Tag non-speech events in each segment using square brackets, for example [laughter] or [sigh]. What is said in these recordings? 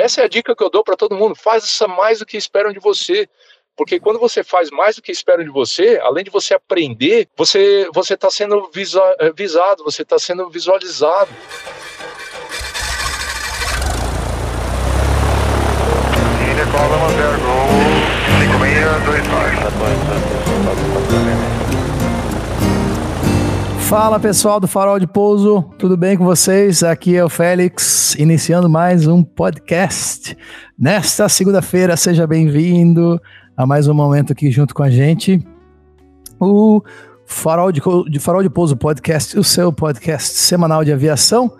Essa é a dica que eu dou para todo mundo. Faça mais do que esperam de você. Porque quando você faz mais do que esperam de você, além de você aprender, você você está sendo visa, eh, visado, você está sendo visualizado. Fala pessoal do Farol de Pouso, tudo bem com vocês? Aqui é o Félix, iniciando mais um podcast. Nesta segunda-feira, seja bem-vindo a mais um momento aqui junto com a gente. O Farol de, Farol de Pouso Podcast, o seu podcast semanal de aviação,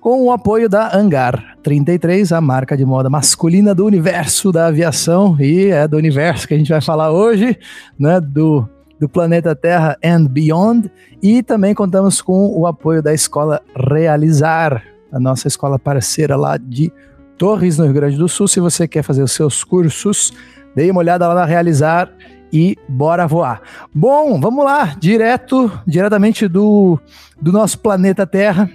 com o apoio da Angar 33, a marca de moda masculina do universo da aviação, e é do universo que a gente vai falar hoje, né? Do do planeta Terra and Beyond. E também contamos com o apoio da Escola Realizar, a nossa escola parceira lá de Torres, no Rio Grande do Sul. Se você quer fazer os seus cursos, dê uma olhada lá na Realizar e bora voar. Bom, vamos lá, direto, diretamente do, do nosso planeta Terra.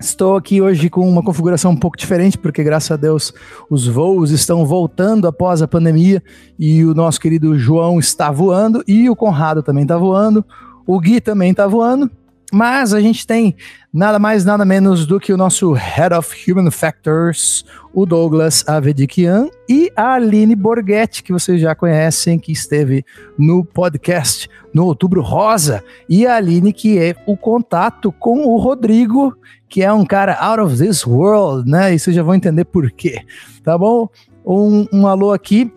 Estou aqui hoje com uma configuração um pouco diferente, porque graças a Deus os voos estão voltando após a pandemia e o nosso querido João está voando e o Conrado também está voando, o Gui também está voando. Mas a gente tem nada mais, nada menos do que o nosso Head of Human Factors, o Douglas Avedikian, e a Aline Borghetti, que vocês já conhecem, que esteve no podcast no Outubro Rosa, e a Aline, que é o contato com o Rodrigo, que é um cara out of this world, né? E vocês já vão entender por quê, tá bom? Um, um alô aqui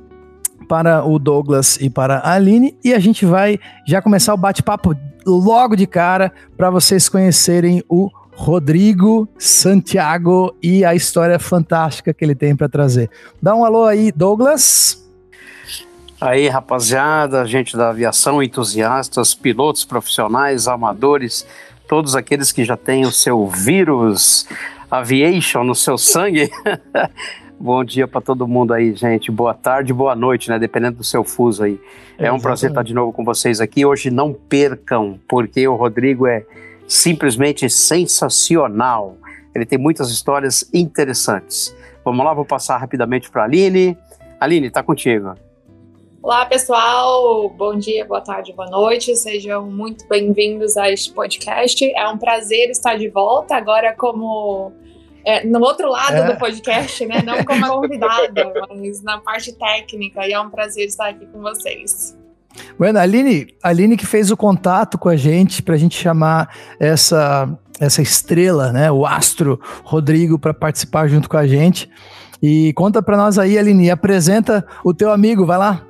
para o Douglas e para a Aline, e a gente vai já começar o bate-papo logo de cara para vocês conhecerem o Rodrigo Santiago e a história fantástica que ele tem para trazer. Dá um alô aí, Douglas. Aí, rapaziada, gente da aviação, entusiastas, pilotos profissionais, amadores, todos aqueles que já têm o seu vírus aviation no seu sangue. [laughs] Bom dia para todo mundo aí, gente. Boa tarde, boa noite, né? Dependendo do seu fuso aí. É, é um prazer estar de novo com vocês aqui. Hoje não percam, porque o Rodrigo é simplesmente sensacional. Ele tem muitas histórias interessantes. Vamos lá, vou passar rapidamente para a Aline. Aline, está contigo. Olá, pessoal. Bom dia, boa tarde, boa noite. Sejam muito bem-vindos a este podcast. É um prazer estar de volta agora como é, no outro lado é. do podcast, né? Não [laughs] como convidada, mas na parte técnica. E é um prazer estar aqui com vocês. Bueno, a Aline, a Aline que fez o contato com a gente para a gente chamar essa, essa estrela, né? O astro Rodrigo para participar junto com a gente. E conta para nós aí, Aline, apresenta o teu amigo, vai lá.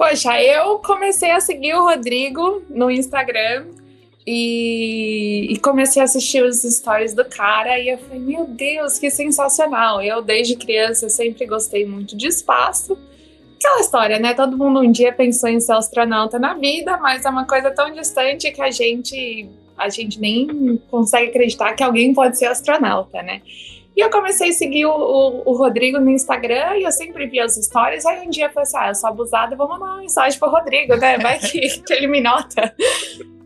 Poxa, eu comecei a seguir o Rodrigo no Instagram e, e, comecei a assistir os stories do cara e eu falei, meu Deus, que sensacional. Eu, desde criança, sempre gostei muito de espaço. Aquela história, né? Todo mundo um dia pensou em ser astronauta na vida, mas é uma coisa tão distante que a gente, a gente nem consegue acreditar que alguém pode ser astronauta, né? E eu comecei a seguir o, o, o, Rodrigo no Instagram e eu sempre via as histórias. Aí um dia eu falei assim: ah, eu sou abusada, vou mandar uma mensagem pro Rodrigo, né? Vai que, [laughs] que ele me nota.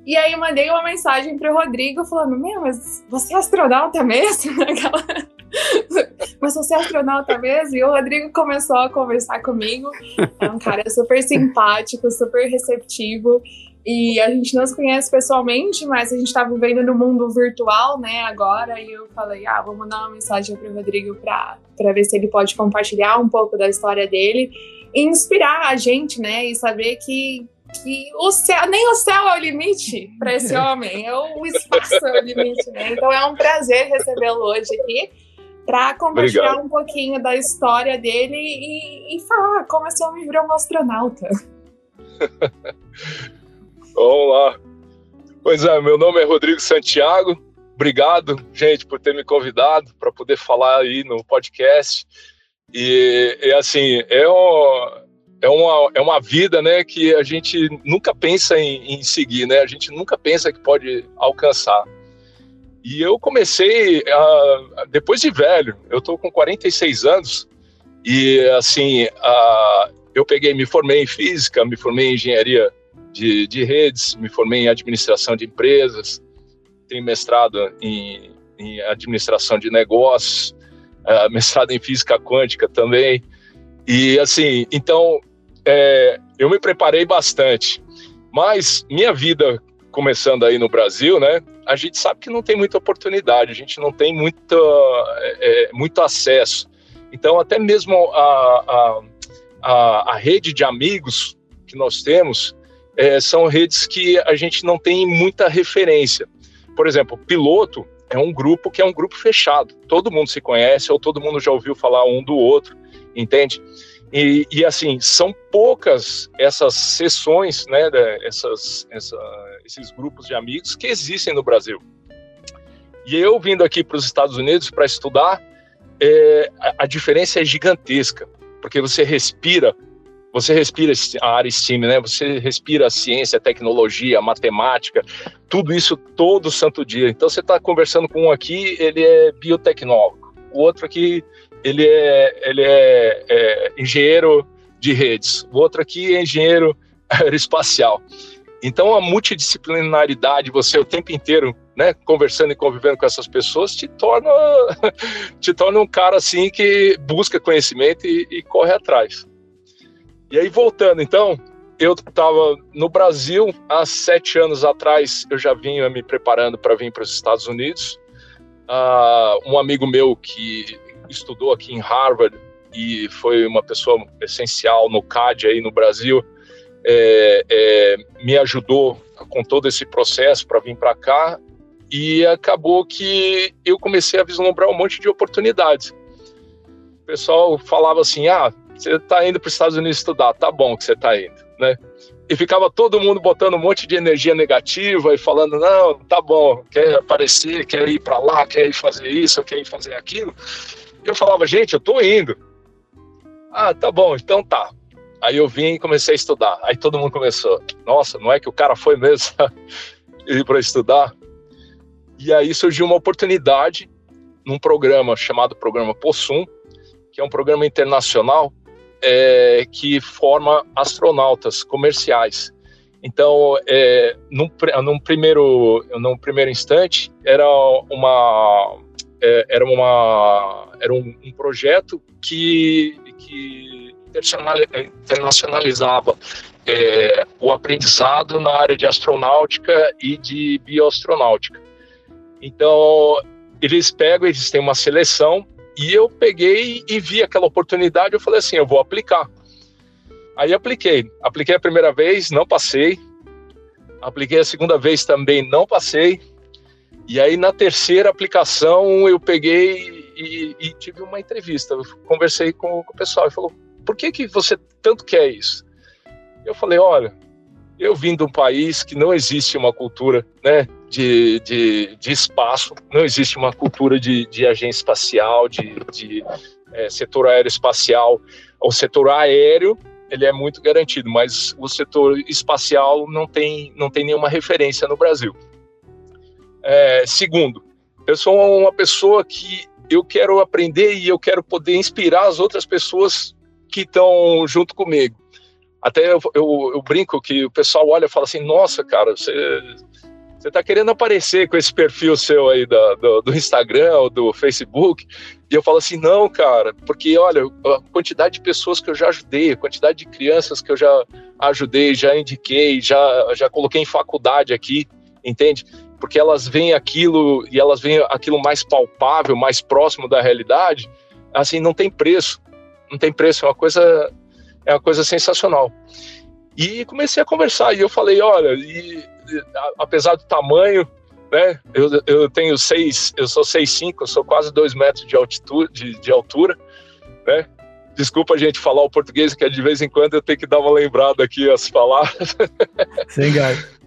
E aí eu mandei uma mensagem pro Rodrigo falando: Meu, mas você é astronauta mesmo? [laughs] mas você é astronauta mesmo? E o Rodrigo começou a conversar comigo. É um cara super simpático, super receptivo. E a gente não se conhece pessoalmente, mas a gente tá vivendo no mundo virtual, né, agora. E eu falei, ah, vou mandar uma mensagem pro Rodrigo pra, pra ver se ele pode compartilhar um pouco da história dele e inspirar a gente, né, e saber que, que o céu, nem o céu é o limite para esse [laughs] homem, é o espaço é o limite, né? Então é um prazer recebê-lo hoje aqui para compartilhar Obrigado. um pouquinho da história dele e, e falar como esse homem virou um astronauta. [laughs] Vamos lá. Pois é, meu nome é Rodrigo Santiago. Obrigado, gente, por ter me convidado para poder falar aí no podcast. E, e assim, é, um, é uma, é uma vida né, que a gente nunca pensa em, em, seguir, né? A gente nunca pensa que pode alcançar. E eu comecei uh, depois de velho, eu estou com 46 anos, e assim, uh, eu peguei, me formei em física, me formei em engenharia de, de redes, me formei em administração de empresas, tenho mestrado em, em administração de negócios, uh, [laughs] mestrado em física quântica também. E assim, então é, eu me preparei bastante. Mas minha vida começando aí no Brasil, né? A gente sabe que não tem muita oportunidade, a gente não tem muita, é, é muito acesso. Então, até mesmo a, a, a, a rede de amigos que nós temos é, são redes que a gente não tem muita referência. Por exemplo, piloto é um grupo que é um grupo fechado. Todo mundo se conhece ou todo mundo já ouviu falar um do outro, entende? E, e assim, são poucas essas sessões, né, essas, essa, esses grupos de amigos que existem no Brasil. E eu vindo aqui para os Estados Unidos para estudar, é, a, a diferença é gigantesca, porque você respira você respira a área STEAM, né? Você respira a ciência, a tecnologia, a matemática, tudo isso todo santo dia. Então você está conversando com um aqui, ele é biotecnólogo, o outro aqui ele é, ele é, é engenheiro de redes, o outro aqui é engenheiro [laughs] aeroespacial. Então a multidisciplinaridade, você o tempo inteiro, né, conversando e convivendo com essas pessoas, te torna [laughs] te torna um cara assim que busca conhecimento e, e corre atrás. E aí, voltando, então, eu estava no Brasil há sete anos atrás, eu já vinha me preparando para vir para os Estados Unidos. Uh, um amigo meu que estudou aqui em Harvard e foi uma pessoa essencial no CAD aí no Brasil, é, é, me ajudou com todo esse processo para vir para cá e acabou que eu comecei a vislumbrar um monte de oportunidades. O pessoal falava assim, ah, você está indo para os Estados Unidos estudar, tá bom que você está indo, né? E ficava todo mundo botando um monte de energia negativa e falando, não, tá bom, quer aparecer, quer ir para lá, quer ir fazer isso, quer ir fazer aquilo. Eu falava, gente, eu tô indo. Ah, tá bom, então tá. Aí eu vim e comecei a estudar. Aí todo mundo começou, nossa, não é que o cara foi mesmo [laughs] ir para estudar? E aí surgiu uma oportunidade num programa chamado Programa Possum, que é um programa internacional é, que forma astronautas comerciais. Então, é, num, num, primeiro, num primeiro instante, era uma, é, era uma, era um, um projeto que, que internacionalizava é, o aprendizado na área de astronáutica e de bioastronáutica. Então, eles pegam, eles têm uma seleção e eu peguei e vi aquela oportunidade, eu falei assim, eu vou aplicar. Aí apliquei. Apliquei a primeira vez, não passei. Apliquei a segunda vez também, não passei. E aí na terceira aplicação eu peguei e, e tive uma entrevista. Eu conversei com, com o pessoal e falou: "Por que que você tanto quer isso?" Eu falei: "Olha, eu vim de um país que não existe uma cultura, né, de, de, de espaço, não existe uma cultura de, de agência espacial, de, de é, setor aeroespacial. O setor aéreo ele é muito garantido, mas o setor espacial não tem, não tem nenhuma referência no Brasil. É, segundo, eu sou uma pessoa que eu quero aprender e eu quero poder inspirar as outras pessoas que estão junto comigo. Até eu, eu, eu, brinco que o pessoal olha e fala assim: nossa, cara, você você está querendo aparecer com esse perfil seu aí do, do, do, Instagram ou do Facebook, e eu falo assim, não, cara, porque olha, a quantidade de pessoas que eu já ajudei, a quantidade de crianças que eu já ajudei, já indiquei, já, já coloquei em faculdade aqui, entende? Porque elas veem aquilo e elas veem aquilo mais palpável, mais próximo da realidade, assim, não tem preço, não tem preço, é uma coisa, é uma coisa sensacional. E comecei a conversar, e eu falei, olha, e apesar do tamanho, né? Eu, eu tenho seis, eu sou 6'5", eu sou quase dois metros de altitude, de, de altura, né? Desculpa a gente falar o português, que de vez em quando eu tenho que dar uma lembrada aqui as palavras. [laughs] Sem gás.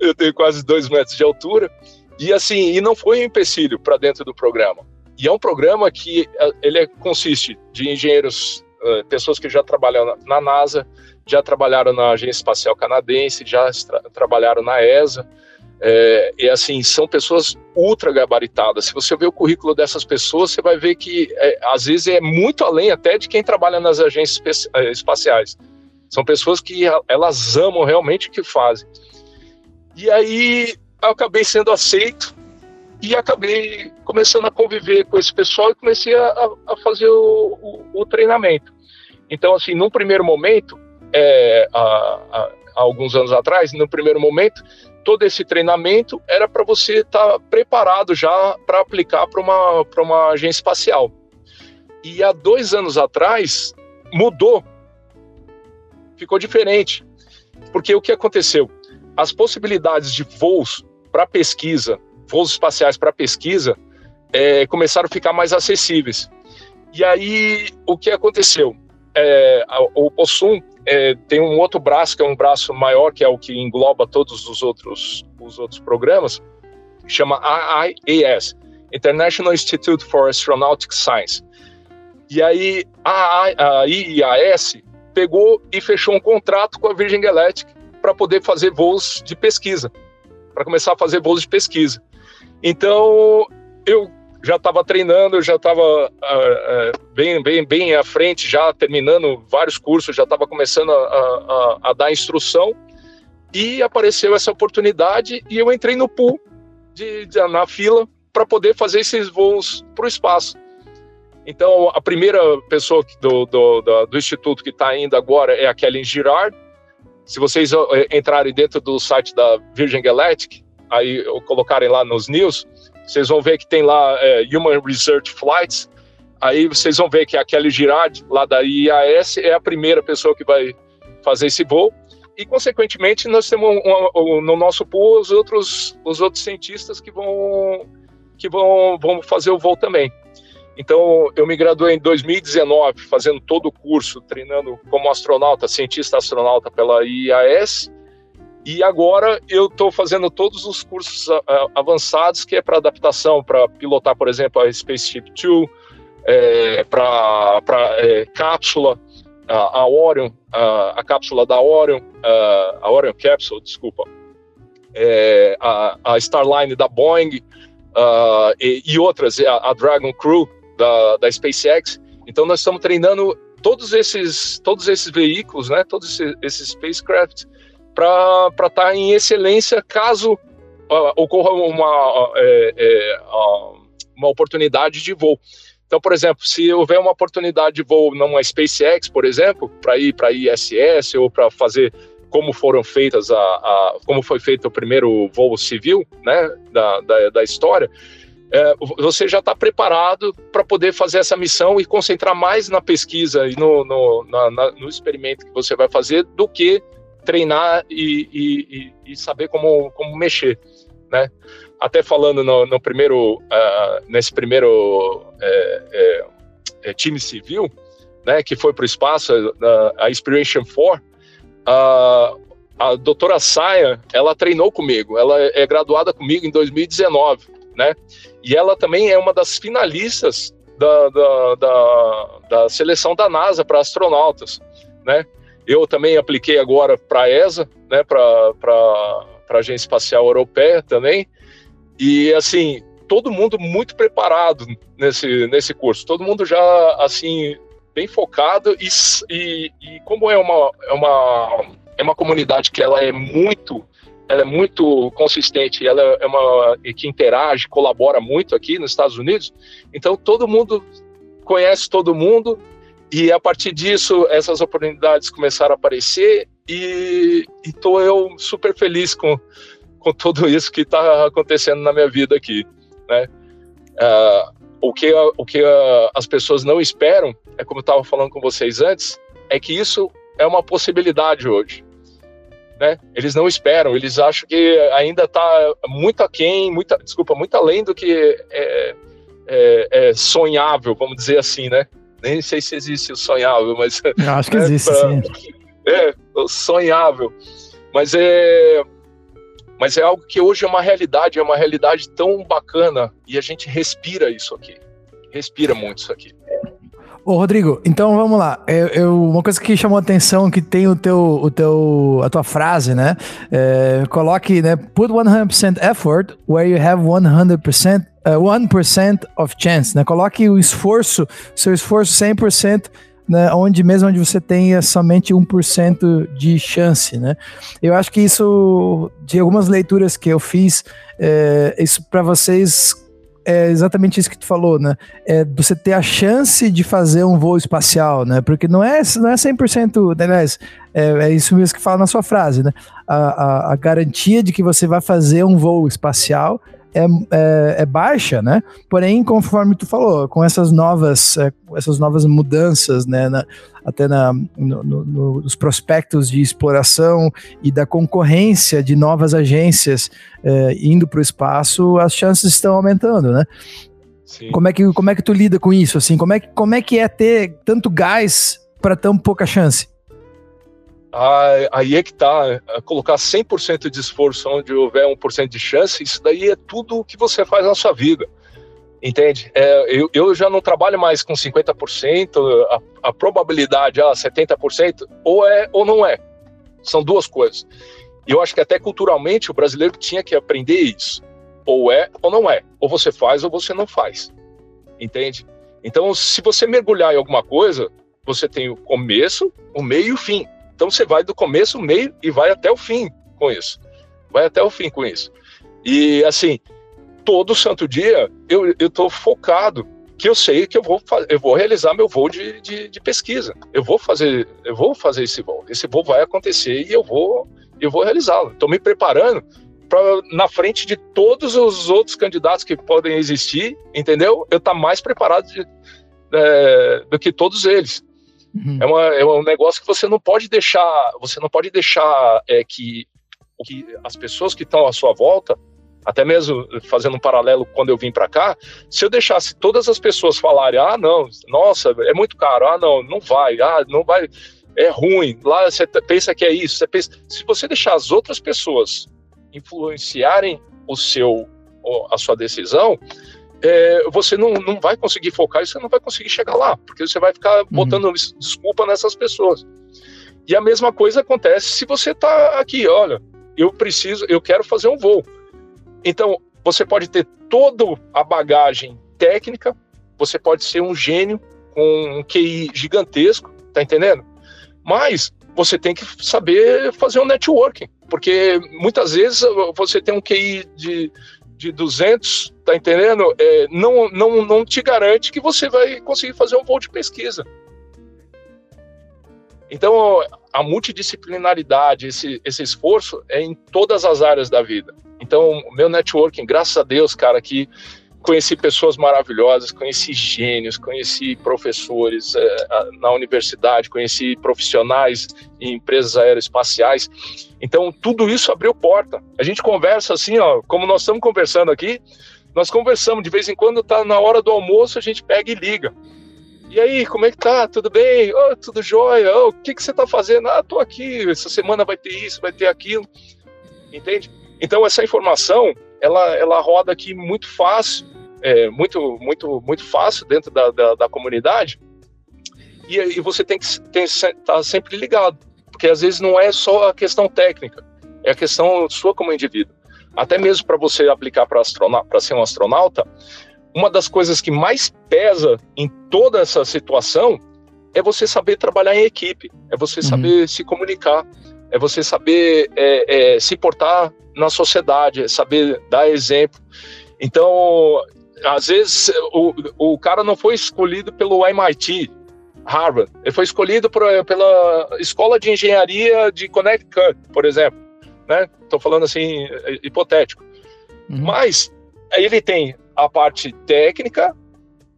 Eu, tenho quase dois metros de altura. E assim, e não foi um empecilho para dentro do programa. E é um programa que eh, ele é, consiste de engenheiros, pessoas que já trabalham na NASA, já trabalharam na Agência Espacial Canadense, já tra trabalharam na ESA. É, e assim, são pessoas ultra gabaritadas. Se você ver o currículo dessas pessoas, você vai ver que é, às vezes é muito além até de quem trabalha nas agências é, espaciais. São pessoas que elas amam realmente o que fazem. E aí eu acabei sendo aceito e acabei começando a conviver com esse pessoal e comecei a, a fazer o, o, o, treinamento. Então, assim, num primeiro momento, é, alguns anos atrás, no primeiro momento, todo esse treinamento era para você estar tá preparado já para aplicar para uma, uma agência espacial. E há dois anos atrás, mudou. Ficou diferente. Porque o que aconteceu? As possibilidades de voos para pesquisa, voos espaciais para pesquisa, é, começaram a ficar mais acessíveis. E aí, o que aconteceu? É, o Possum é, tem um outro braço, que é um braço maior, que é o que engloba todos os outros, os outros programas, chama IAS, International Institute for Astronautical Science. E aí, a, a IAS pegou e fechou um contrato com a Virgin Galactic para poder fazer voos de pesquisa, para começar a fazer voos de pesquisa. Então, eu já estava treinando, já estava uh, uh, bem, bem, bem à frente, já terminando vários cursos, já estava começando a, a, a, dar instrução, e apareceu essa oportunidade e eu entrei no pool, de, de na fila, para poder fazer esses voos para o espaço. Então, a primeira pessoa do, do, do, do instituto que está indo agora é a Kelly Girard. Se vocês eh, entrarem dentro do site da Virgin Galactic, aí colocarem lá nos news, vocês vão ver que tem lá é, Human Research Flights. Aí vocês vão ver que a Kelly Girard, lá da IAS, é a primeira pessoa que vai fazer esse voo. E, consequentemente, nós temos um, um, no nosso pool os outros, os outros cientistas que vão, que vão, vão fazer o voo também. Então, eu me graduei em 2019, fazendo todo o curso, treinando como astronauta, cientista astronauta pela IAS. E agora eu estou fazendo todos os cursos avançados que é para adaptação, para pilotar, por exemplo, a Spaceship Two, é, para é, cápsula, a, a Orion, a, a, cápsula da Orion, a, a Orion Capsule, desculpa, é, a, a Starline da Boeing e, e, outras, a, a, Dragon Crew da, da SpaceX. Então nós estamos treinando todos esses, todos esses veículos, né, todos esses, esses spacecraft para estar tá em excelência caso uh, ocorra uma, é, é, uma oportunidade de voo. Então, por exemplo, se houver uma oportunidade de voo numa SpaceX, por exemplo, para ir para ISS ou para fazer como foram feitas a, a, como foi feito o primeiro voo civil, né, da, da, da história, é, você já está preparado para poder fazer essa missão e concentrar mais na pesquisa e no, no, na, na, no experimento que você vai fazer do que treinar e, e, e, saber como, como mexer, né? Até falando no, no primeiro, uh, nesse primeiro é, é, é, time civil, né, que foi para o espaço, a, a Inspiration 4, a, a doutora Saia, ela treinou comigo, ela é graduada comigo em 2019, né? E ela também é uma das finalistas da, da, da, da seleção da NASA para astronautas, né? Eu também apliquei agora para a ESA, né, para a Agência Espacial Europeia também. E, assim, todo mundo muito preparado nesse, nesse curso, todo mundo já, assim, bem focado. E, e, e como é uma, é, uma, é uma comunidade que ela é muito ela é muito consistente, ela é uma que interage, colabora muito aqui nos Estados Unidos. Então todo mundo conhece todo mundo e a partir disso, essas oportunidades começaram a aparecer e estou eu super feliz com, com tudo isso que está acontecendo na minha vida aqui, né? Uh, o que, o que uh, as pessoas não esperam, é como eu estava falando com vocês antes, é que isso é uma possibilidade hoje. Né? Eles não esperam, eles acham que ainda está muito aquém, muita, desculpa, muito além do que é, é, é sonhável, vamos dizer assim, né? Nem sei se existe o sonhável, mas. Eu acho que [laughs] é, existe, pra, sim. É, o sonhável. Mas é. Mas é algo que hoje é uma realidade, é uma realidade tão bacana e a gente respira isso aqui. Respira muito isso aqui. Ô, Rodrigo, então vamos lá. Eu, eu, uma coisa que chamou a atenção que tem o teu, o teu, a tua frase, né? É, coloque, né? Put 100% effort where you have 100% uh, 1% of chance, né? Coloque o esforço, seu esforço 100% né, onde mesmo onde você tenha somente 1% de chance, né? Eu acho que isso, de algumas leituras que eu fiz, é, isso para vocês é exatamente isso que tu falou, né? É você ter a chance de fazer um voo espacial, né? Porque não é, não é 100%, né, aliás, é, é isso mesmo que fala na sua frase, né? A, a, a garantia de que você vai fazer um voo espacial é, é, é, baixa, né? Porém, conforme tu falou, com essas novas, é, essas novas mudanças, né, na, até na, no, no, nos prospectos de exploração e da concorrência de novas agências é, indo para o espaço, as chances estão aumentando, né? Sim. Como é que como é que tu lida com isso? Assim, como é que como é que é ter tanto gás para tão pouca chance? Aí é que tá, é colocar 100% de esforço onde houver 1% de chance, isso daí é tudo o que você faz na sua vida, entende? É, eu, eu já não trabalho mais com 50%, a, a probabilidade, ah, 70%, ou é ou não é, são duas coisas. E eu acho que até culturalmente o brasileiro tinha que aprender isso, ou é ou não é, ou você faz ou você não faz, entende? Então, se você mergulhar em alguma coisa, você tem o começo, o meio e o fim. Então você vai do começo, meio e vai até o fim com isso. Vai até o fim com isso. E assim, todo santo dia eu estou focado que eu sei que eu vou, eu vou realizar meu voo de, de, de, pesquisa. Eu vou fazer, eu vou fazer esse voo. Esse voo vai acontecer e eu vou, eu vou realizá-lo. Estou me preparando para na frente de todos os outros candidatos que podem existir, entendeu? Eu estar tá mais preparado de, é, do que todos eles. Uhum. É, uma, é um negócio que você não pode deixar, você não pode deixar é, que, que as pessoas que estão à sua volta, até mesmo fazendo um paralelo quando eu vim para cá, se eu deixasse todas as pessoas falarem, ah, não, nossa, é muito caro, ah, não, não vai, ah, não vai, é ruim, lá você pensa que é isso, você pensa, se você deixar as outras pessoas influenciarem o seu, a sua decisão, é, você não, não vai conseguir focar e você não vai conseguir chegar lá, porque você vai ficar uhum. botando uhum. desculpa nessas pessoas. E a mesma coisa acontece se você está aqui, olha, eu preciso, eu quero fazer um voo. Então, você pode ter toda a bagagem técnica, você pode ser um gênio com um QI gigantesco, tá entendendo? Mas você tem que saber fazer um networking, porque muitas vezes você tem um QI de de 200, tá entendendo? É, não, não, não te garante que você vai conseguir fazer um voo de pesquisa. Então, a multidisciplinaridade, esse, esse esforço é em todas as áreas da vida. Então, meu networking, graças a Deus, cara, que conheci pessoas maravilhosas, conheci gênios, conheci professores é, na universidade, conheci profissionais em empresas aeroespaciais. Então, tudo isso abriu porta. A gente conversa assim, ó, como nós estamos conversando aqui, nós conversamos, de vez em quando tá na hora do almoço, a gente pega e liga. E aí, como é que tá? Tudo bem? Oh, tudo jóia? Oh, o que, que você tá fazendo? Ah, tô aqui, essa semana vai ter isso, vai ter aquilo. Entende? Então, essa informação, ela, ela roda aqui muito fácil, é, muito, muito, muito fácil dentro da, da, da comunidade, e, e, você tem que estar tá sempre ligado, porque às vezes não é só a questão técnica, é a questão sua como indivíduo. Até mesmo para você aplicar para ser um astronauta, uma das coisas que mais pesa em toda essa situação é você saber trabalhar em equipe, é você uhum. saber se comunicar, é você saber é, é, se portar na sociedade, é saber dar exemplo. Então, às vezes, o, o cara não foi escolhido pelo MIT, Harvard, ele foi escolhido por, pela Escola de Engenharia de Connecticut, por exemplo. Né? Estou falando assim, hipotético. Uhum. Mas ele tem a parte técnica,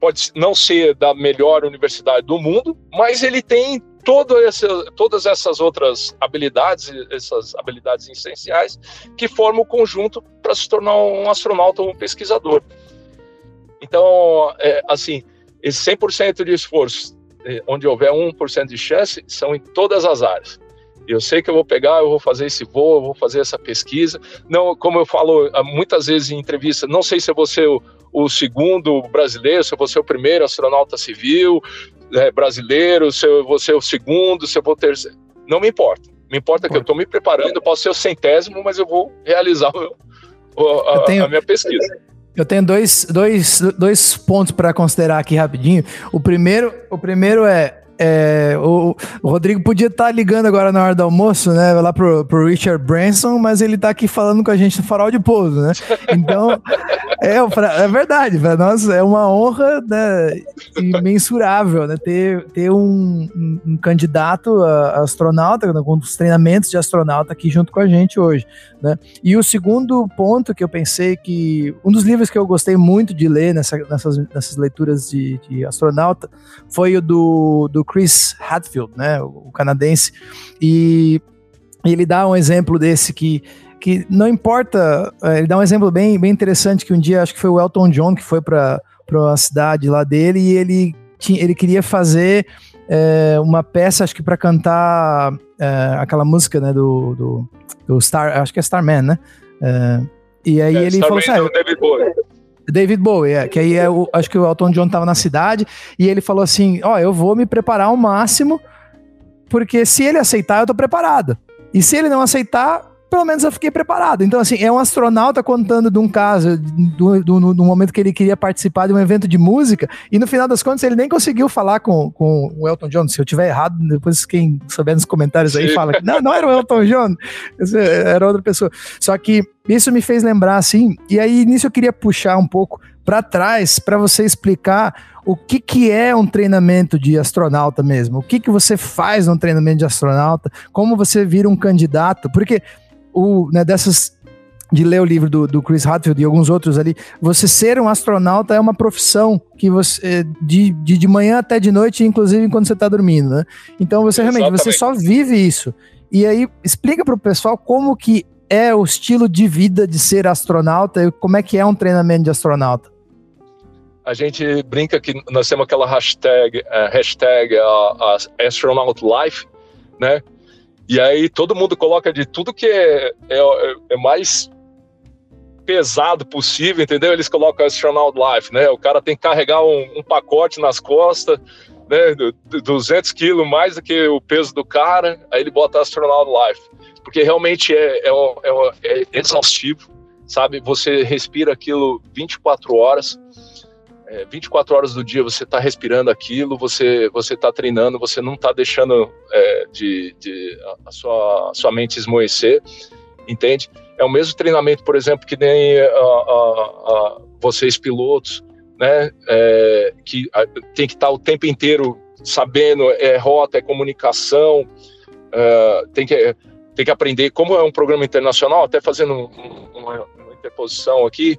pode não ser da melhor universidade do mundo, mas ele tem todo esse, todas essas outras habilidades, essas habilidades essenciais, que formam o conjunto para se tornar um astronauta ou um pesquisador. Então, é, assim, esse 100% de esforço, onde houver 1% de chance, são em todas as áreas. Eu sei que eu vou pegar, eu vou fazer esse voo, eu vou fazer essa pesquisa. Não, como eu falo muitas vezes em entrevista, não sei se eu vou ser o, o segundo brasileiro, se eu vou ser o primeiro astronauta civil, é, brasileiro, se eu vou ser o segundo, se eu vou ter. Não me importa. Me importa que eu estou me preparando, eu posso ser o centésimo, mas eu vou realizar o, a, tenho, a, minha pesquisa. Eu tenho dois, dois, dois pontos para considerar aqui rapidinho. O primeiro, o primeiro é, é, o, o, Rodrigo podia estar tá ligando agora na hora do almoço, né? Lá pro, pro Richard Branson, mas ele está aqui falando com a gente no farol de pouso, né? Então, [laughs] é, é verdade, para nós é uma honra né, imensurável, né? Ter, ter um, um, um candidato a astronauta, né, com os treinamentos de astronauta aqui junto com a gente hoje, né? E o segundo ponto que eu pensei que um dos livros que eu gostei muito de ler nessa, nessas, nessas leituras de, de astronauta foi o do, do Chris Hadfield, né, o canadense, e ele dá um exemplo desse que que não importa, é, ele dá um exemplo bem, bem interessante que um dia acho que foi o Elton John que foi para a cidade lá dele e ele ele queria fazer é, uma peça acho que para cantar é, aquela música né do, do, do, Star acho que é Starman né é, e aí é, ele Starman falou assim, ah, David Bowie David Bowie, é, que aí é o, acho que o Elton John estava na cidade e ele falou assim: Ó, oh, eu vou me preparar ao máximo, porque se ele aceitar, eu tô preparado. E se ele não aceitar, pelo menos eu fiquei preparado. Então, assim, é um astronauta contando de um caso, do, do, do, momento que ele queria participar de um evento de música, e no final das contas ele nem conseguiu falar com, com o Elton John. Se eu tiver errado, depois quem souber nos comentários aí fala que não, não era o Elton John, era outra pessoa. Só que isso me fez lembrar, assim, e aí nisso eu queria puxar um pouco para trás para você explicar o que, que é um treinamento de astronauta mesmo, o que, que você faz num treinamento de astronauta, como você vira um candidato, porque o, né, dessas de ler o livro do, do, Chris Hadfield e alguns outros ali, você ser um astronauta é uma profissão que você de, de, de manhã até de noite, inclusive quando você está dormindo, né? Então você Exatamente. realmente você só vive isso. E aí explica para o pessoal como que é o estilo de vida de ser astronauta e como é que é um treinamento de astronauta. A gente brinca que nós temos aquela hashtag, uh, hashtag uh, astronaut life, né? E aí todo mundo coloca de tudo que é, é, é mais pesado possível, entendeu? Eles colocam astronaut life, né? O cara tem que carregar um, um pacote nas costas, né? 200 quilos mais do que o peso do cara, aí ele bota astronaut life, porque realmente é, é, é, é exaustivo, sabe? Você respira aquilo 24 horas, é, 24 horas do dia você está respirando aquilo, você você está treinando, você não está deixando é, de, de a, sua, a sua mente esmoecer, entende? É o mesmo treinamento, por exemplo, que nem a, a, vocês pilotos, né? É, que tem que estar tá o tempo inteiro sabendo é rota, é comunicação, é, tem que tem que aprender como é um programa internacional, até fazendo um, uma, uma interposição aqui.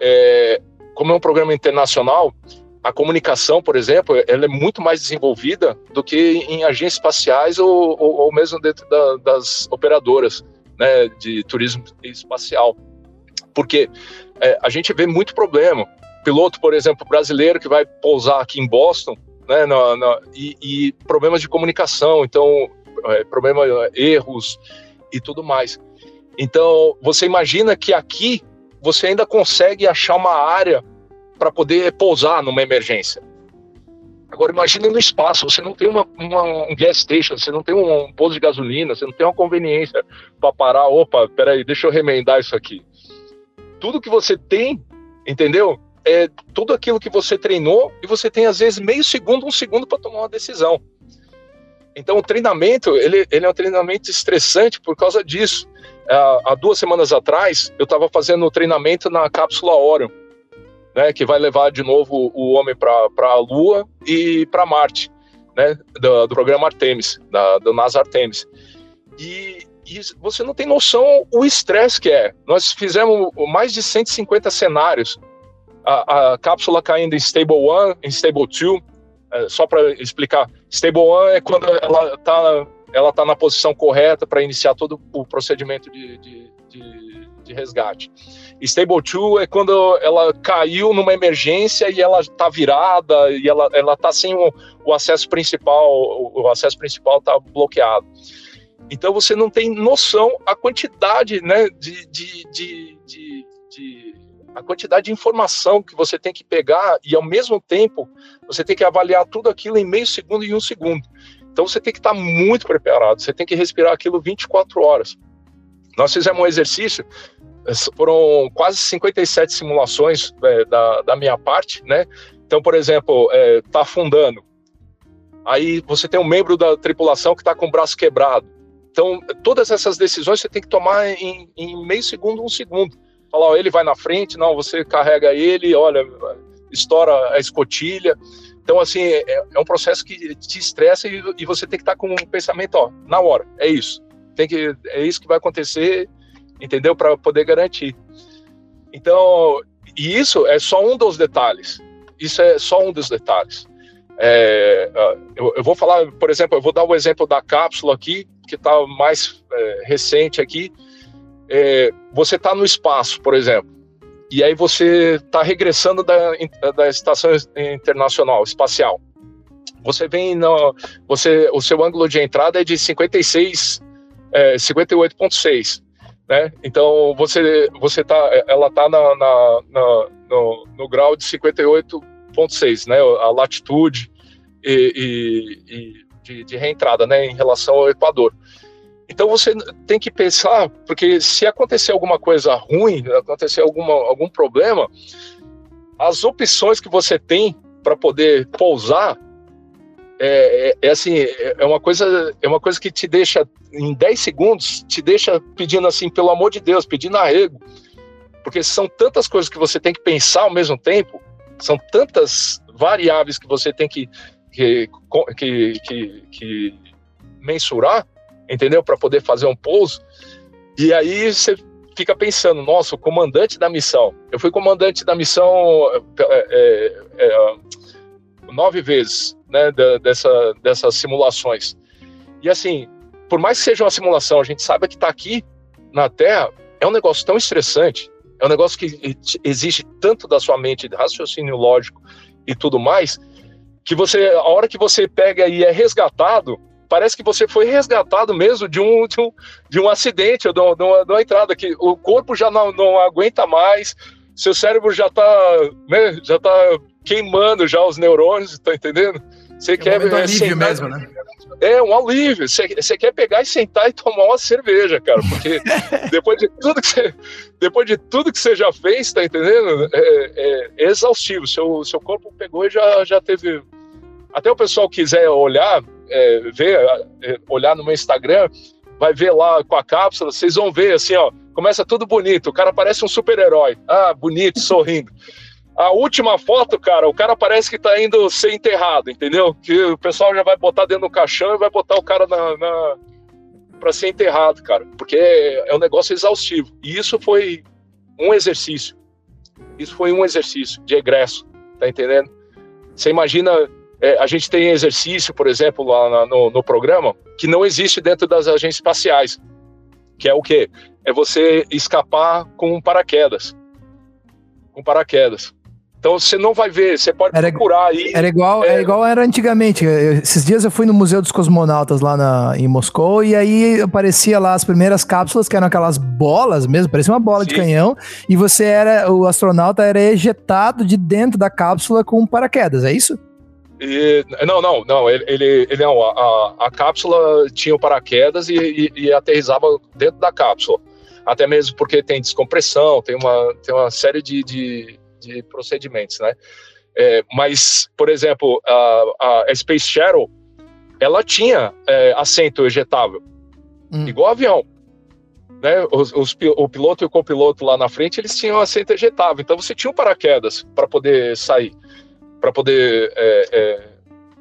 É, como é um programa internacional, a comunicação, por exemplo, ela é muito mais desenvolvida do que em agências espaciais ou, ou, ou mesmo dentro da, das operadoras né, de turismo espacial. Porque é, a gente vê muito problema. Piloto, por exemplo, brasileiro que vai pousar aqui em Boston, né, e, e, problemas de comunicação, então, é, problema, erros e tudo mais. Então, você imagina que aqui você ainda consegue achar uma área para poder pousar numa emergência. Agora imagine no espaço, você não tem uma, uma, um gas station, você não tem um, posto de gasolina, você não tem uma conveniência para parar, opa, peraí, deixa eu remendar isso aqui. Tudo que você tem, entendeu? É tudo aquilo que você treinou e você tem às vezes meio segundo, um segundo para tomar uma decisão. Então o treinamento, ele, ele é um treinamento estressante por causa disso. Há, há duas semanas atrás, eu estava fazendo treinamento na cápsula Orion, né, que vai levar de novo o homem para a Lua e para Marte, né, do, do, programa Artemis, da, do NASA Artemis. E, e você não tem noção o estresse que é. Nós fizemos mais de 150 cenários. A, a cápsula caindo em Stable 1, em Stable 2, é, só para explicar, Stable 1 é quando ela está ela tá na posição correta para iniciar todo o procedimento de, de, de, de resgate. Stable 2 é quando ela caiu numa emergência e ela está virada e ela está sem o, o, acesso principal, o, o acesso principal está bloqueado. Então você não tem noção a quantidade, né, de, de, de, de a quantidade de informação que você tem que pegar e ao mesmo tempo você tem que avaliar tudo aquilo em meio segundo e um segundo. Então você tem que estar muito preparado, você tem que respirar aquilo 24 horas. Nós fizemos um exercício, eh, foram quase 57 simulações é, da, da minha parte, né? Então, por exemplo, é, tá afundando. Aí você tem um membro da tripulação que está com o braço quebrado. Então, todas essas decisões você tem que tomar em, em meio segundo, um segundo. Falar, ó, ele vai na frente, não, você carrega ele, olha, estoura a escotilha. Então, assim, é, é um processo que te estressa e, e, você tem que estar com um pensamento, ó, na hora, é isso. Tem que, é isso que vai acontecer, entendeu? Para poder garantir. Então, e isso é só um dos detalhes. Isso é só um dos detalhes. É, eu, eu, vou falar, por exemplo, eu vou dar o exemplo da cápsula aqui, que está mais é, recente aqui. É, você está no espaço, por exemplo, e aí você está regressando da, da estação internacional espacial. Você vem no, você, o seu ângulo de entrada é de 56, é, 58.6, né? Então você, você tá, ela está na, na, na no, no grau de 58.6, né? A latitude e, e, e de, de, reentrada, né? Em relação ao Equador. Então você tem que pensar, porque se acontecer alguma coisa ruim, acontecer alguma, algum problema, as opções que você tem para poder pousar é, é, é, assim, é uma coisa, é uma coisa que te deixa em 10 segundos, te deixa pedindo assim, pelo amor de Deus, pedindo arrego. Porque são tantas coisas que você tem que pensar ao mesmo tempo, são tantas variáveis que você tem que, que, que, que, que mensurar, entendeu? Para poder fazer um pouso. E aí você fica pensando, nossa, o comandante da missão. Eu fui comandante da missão é, é, é, nove vezes, né, dessa, dessas simulações. E assim, por mais que seja uma simulação, a gente sabe que está aqui na Terra, é um negócio tão estressante, é um negócio que exige tanto da sua mente, de raciocínio lógico e tudo mais, que você, a hora que você pega e é resgatado, parece que você foi resgatado mesmo de um, de um, de um acidente, de uma, de, uma, de uma entrada, que o corpo já não, não aguenta mais, seu cérebro já está né, já tá queimando já os neurônios, tá entendendo? Você é quer um alívio mesmo, né? É um alívio. Você quer pegar e sentar e tomar uma cerveja, cara, porque [laughs] depois de tudo que você, depois de tudo que você já fez, tá entendendo? É, é, é exaustivo. Seu seu corpo pegou e já já teve. Até o pessoal quiser olhar, é, ver, é, olhar no meu Instagram, vai ver lá com a cápsula, vocês vão ver assim, ó, começa tudo bonito, o cara parece um super-herói, ah, bonito, [laughs] sorrindo. A última foto, cara, o cara parece que tá indo ser enterrado, entendeu? Que o pessoal já vai botar dentro do caixão e vai botar o cara na, na para ser enterrado, cara, porque é, é um negócio exaustivo. E isso foi um exercício. Isso foi um exercício de egresso, tá entendendo? Você imagina é, a gente tem exercício, por exemplo, lá na, no, no, programa, que não existe dentro das agências espaciais, que é o quê? É você escapar com paraquedas. Com paraquedas. Então você não vai ver, você pode era, procurar aí. Era igual, é, igual era antigamente. Esses dias eu fui no Museu dos Cosmonautas lá na, em Moscou e aí aparecia lá as primeiras cápsulas que eram aquelas bolas mesmo, parecia uma bola Sim. de canhão e você era o astronauta era ejetado de dentro da cápsula com paraquedas, é isso? E, não, não, não. Ele, ele, não. A, a, cápsula tinha o paraquedas e, e, e, aterrizava dentro da cápsula. Até mesmo porque tem descompressão, tem uma, tem uma série de, de, de procedimentos, né? É, mas, por exemplo, a, a Space Shuttle, ela tinha é, assento ejetável, hum. igual avião. Né? Os, os, o piloto e o copiloto lá na frente, eles tinham assento ejetável. Então você tinha um paraquedas para poder sair para poder é é,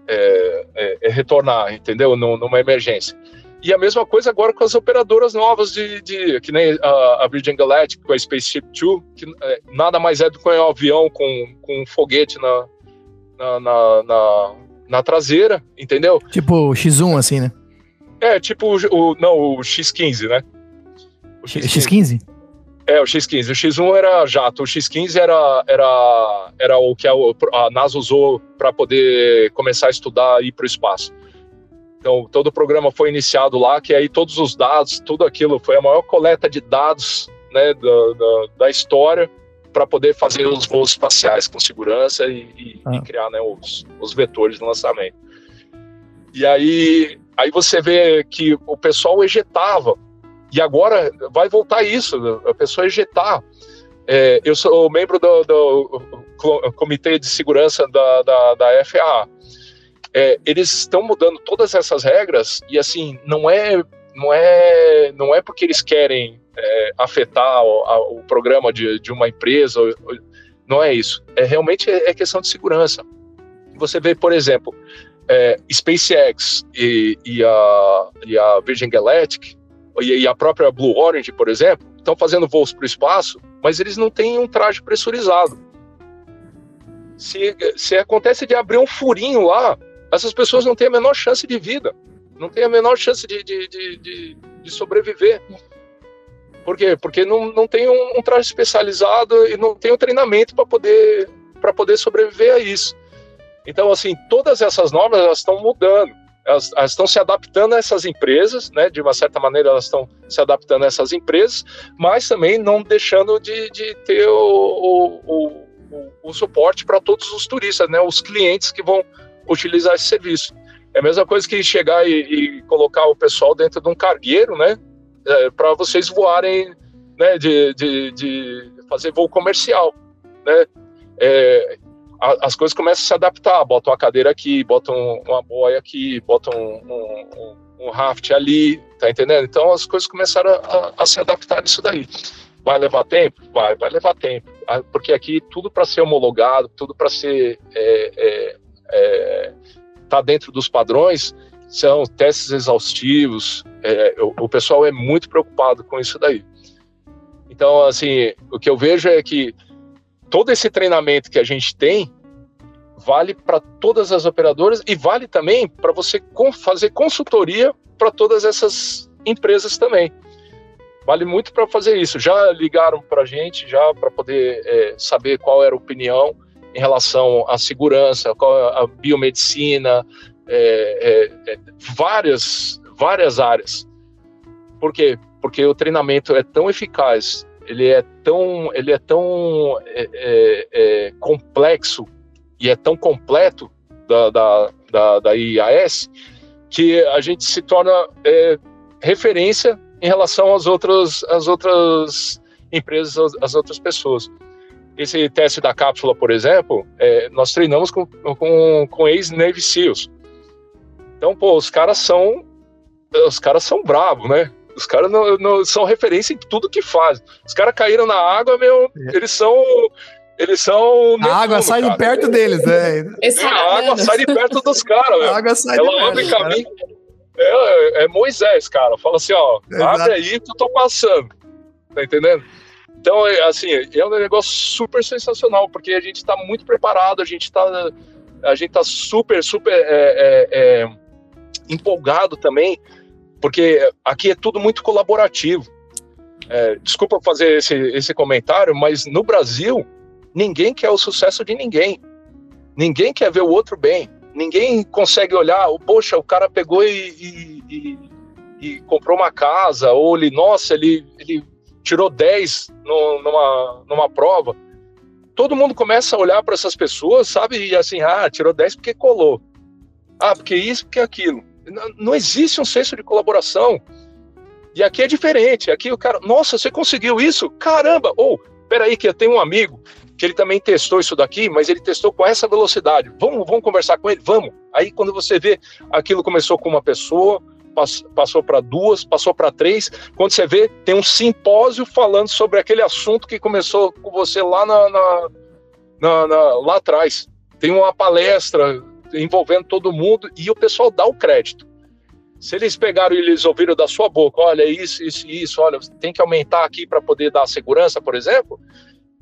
é, é, é, retornar, entendeu? numa emergência. E a mesma coisa agora com as operadoras novas de, de que nem a, a Virgin Galactic com a Spaceship Two, que nada mais é do que um avião com, com um foguete na, na, na, na, na traseira, entendeu? Tipo o X1, assim, né? É, tipo o, não, o X15, né? O X15? X15? É, o X15. O X1 era jato, o X15 era, era, era o que a, a NASA usou para poder começar a estudar e ir para o espaço. Então, todo o programa foi iniciado lá, que aí todos os dados, tudo aquilo, foi a maior coleta de dados né, da, da, da história para poder fazer os voos espaciais com segurança e, e, ah. e criar né, os, os vetores de lançamento. E aí, aí você vê que o pessoal ejetava e agora vai voltar isso, a pessoa ejetar. É, eu sou membro do, do, Comitê de Segurança da, da, da FAA. é, eles estão mudando todas essas regras e assim não é não é não é porque eles querem é, afetar o, a, o, programa de, de uma empresa não é isso é realmente é, é questão de segurança você vê por exemplo é, SpaceX e, e, a, e a Virgin Galactic e, a própria Blue Origin por exemplo estão fazendo voos para o espaço mas eles não têm um traje pressurizado se, se acontece de abrir um furinho lá essas pessoas não têm a menor chance de vida, não têm a menor chance de, de, de, de, sobreviver. Por quê? Porque não, não tem um, um traje especializado e não tem o um treinamento para poder, poder sobreviver a isso. Então, assim, todas essas normas estão mudando, elas, elas, estão se adaptando a essas empresas, né? De uma certa maneira, elas estão se adaptando a essas empresas, mas também não deixando de, de ter o, o, o, o suporte para todos os turistas, né? Os clientes que vão utilizar esse serviço. É a mesma coisa que chegar e, e colocar o pessoal dentro de um cargueiro, né? É, para vocês voarem, né? De, de, de, fazer voo comercial, né? É, a, as coisas começam a se adaptar. Botam uma cadeira aqui, botam uma boia aqui, botam um, um, um, raft ali, tá entendendo? Então as coisas começaram a, a se adaptar nisso daí. Vai levar tempo? Vai, vai levar tempo. Ah, porque aqui tudo para ser homologado, tudo para ser é, é, é, tá dentro dos padrões, são testes exaustivos, é, o, o, pessoal é muito preocupado com isso daí. Então, assim, o que eu vejo é que todo esse treinamento que a gente tem vale para todas as operadoras e vale também para você fazer consultoria para todas essas empresas também. Vale muito para fazer isso. Já ligaram para a gente, já para poder é, saber qual era a opinião em relação à segurança, a biomedicina, é, é, é, várias, várias áreas. Por quê? Porque o treinamento é tão eficaz, ele é tão, ele é tão é, é, é complexo e é tão completo da, da, da, da, IAS que a gente se torna referência em relação às outras, às outras empresas, às outras pessoas esse teste da cápsula, por exemplo, é, nós treinamos com, com, com ex-Navy SEALs. Então, pô, os caras são. Os caras são bravos, né? Os caras não, não, são referência em tudo que fazem. Os caras caíram na água, meu, é. eles são. Eles são. A água sai de perto deles, né? [laughs] É, a água sai de perto dos caras, A água sai Ela de abre perto, caminho. É, é, Moisés, cara. Fala assim, ó, Exato. abre aí que eu tô passando. Tá entendendo? Então, é, assim, é um negócio super sensacional, porque a gente está muito preparado, a gente está a gente tá super, super é, é, é, empolgado também, porque aqui é tudo muito colaborativo. É, desculpa fazer esse, esse comentário, mas no Brasil, ninguém quer o sucesso de ninguém. Ninguém quer ver o outro bem. Ninguém consegue olhar, poxa, o cara pegou e, e, e, e comprou uma casa, ou ele, nossa, ele, ele tirou 10 no, numa, numa prova, todo mundo começa a olhar para essas pessoas, sabe? E assim, ah, tirou 10 porque colou. Ah, porque isso, porque aquilo. Não, existe um senso de colaboração. E aqui é diferente. Aqui o cara, nossa, você conseguiu isso? Caramba! Ou, oh, peraí, que eu tenho um amigo que ele também testou isso daqui, mas ele testou com essa velocidade. Vamos, vamos conversar com ele? Vamos. Aí quando você vê, aquilo começou com uma pessoa, passou para duas, passou para três. Quando você vê, tem um simpósio falando sobre aquele assunto que começou com você lá, na, na, na, na lá atrás. Tem uma palestra envolvendo todo mundo e o pessoal dá o crédito. Se eles pegaram e eles ouviram da sua boca, olha, isso, isso, isso, olha, tem que aumentar aqui para poder dar segurança, por exemplo,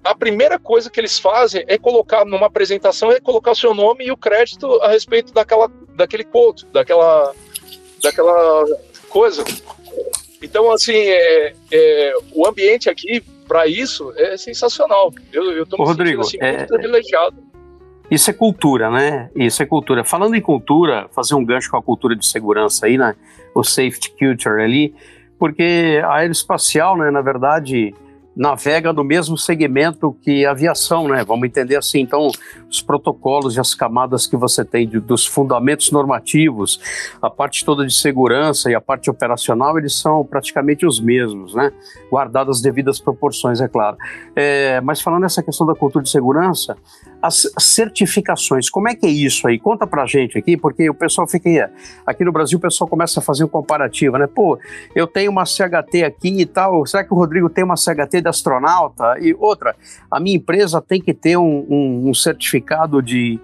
a primeira coisa que eles fazem é colocar numa apresentação é colocar o seu nome e o crédito a respeito daquela, daquele quote, daquela, daquela coisa. Então, assim, é, é o ambiente aqui para isso é sensacional. Eu estou me Rodrigo, sentindo assim, muito é, privilegiado. Isso é cultura, né? Isso é cultura. Falando em cultura, fazer um gancho com a cultura de segurança aí, né? O safety culture ali, porque a aeroespacial, né, na verdade, navega no mesmo segmento que a aviação, né? Vamos entender assim. Então, os protocolos e as camadas que você tem de, dos fundamentos normativos, a parte toda de segurança e a parte operacional, eles são praticamente os mesmos, né? Guardadas as devidas proporções, é claro. É, mas falando nessa questão da cultura de segurança, as certificações, como é que é isso aí? Conta pra gente aqui, porque o pessoal fica aqui no Brasil, o pessoal começa a fazer um comparativo, né? Pô, eu tenho uma CHT aqui e tal, será que o Rodrigo tem uma CHT de astronauta? E outra, a minha empresa tem que ter um, um, um certificado de,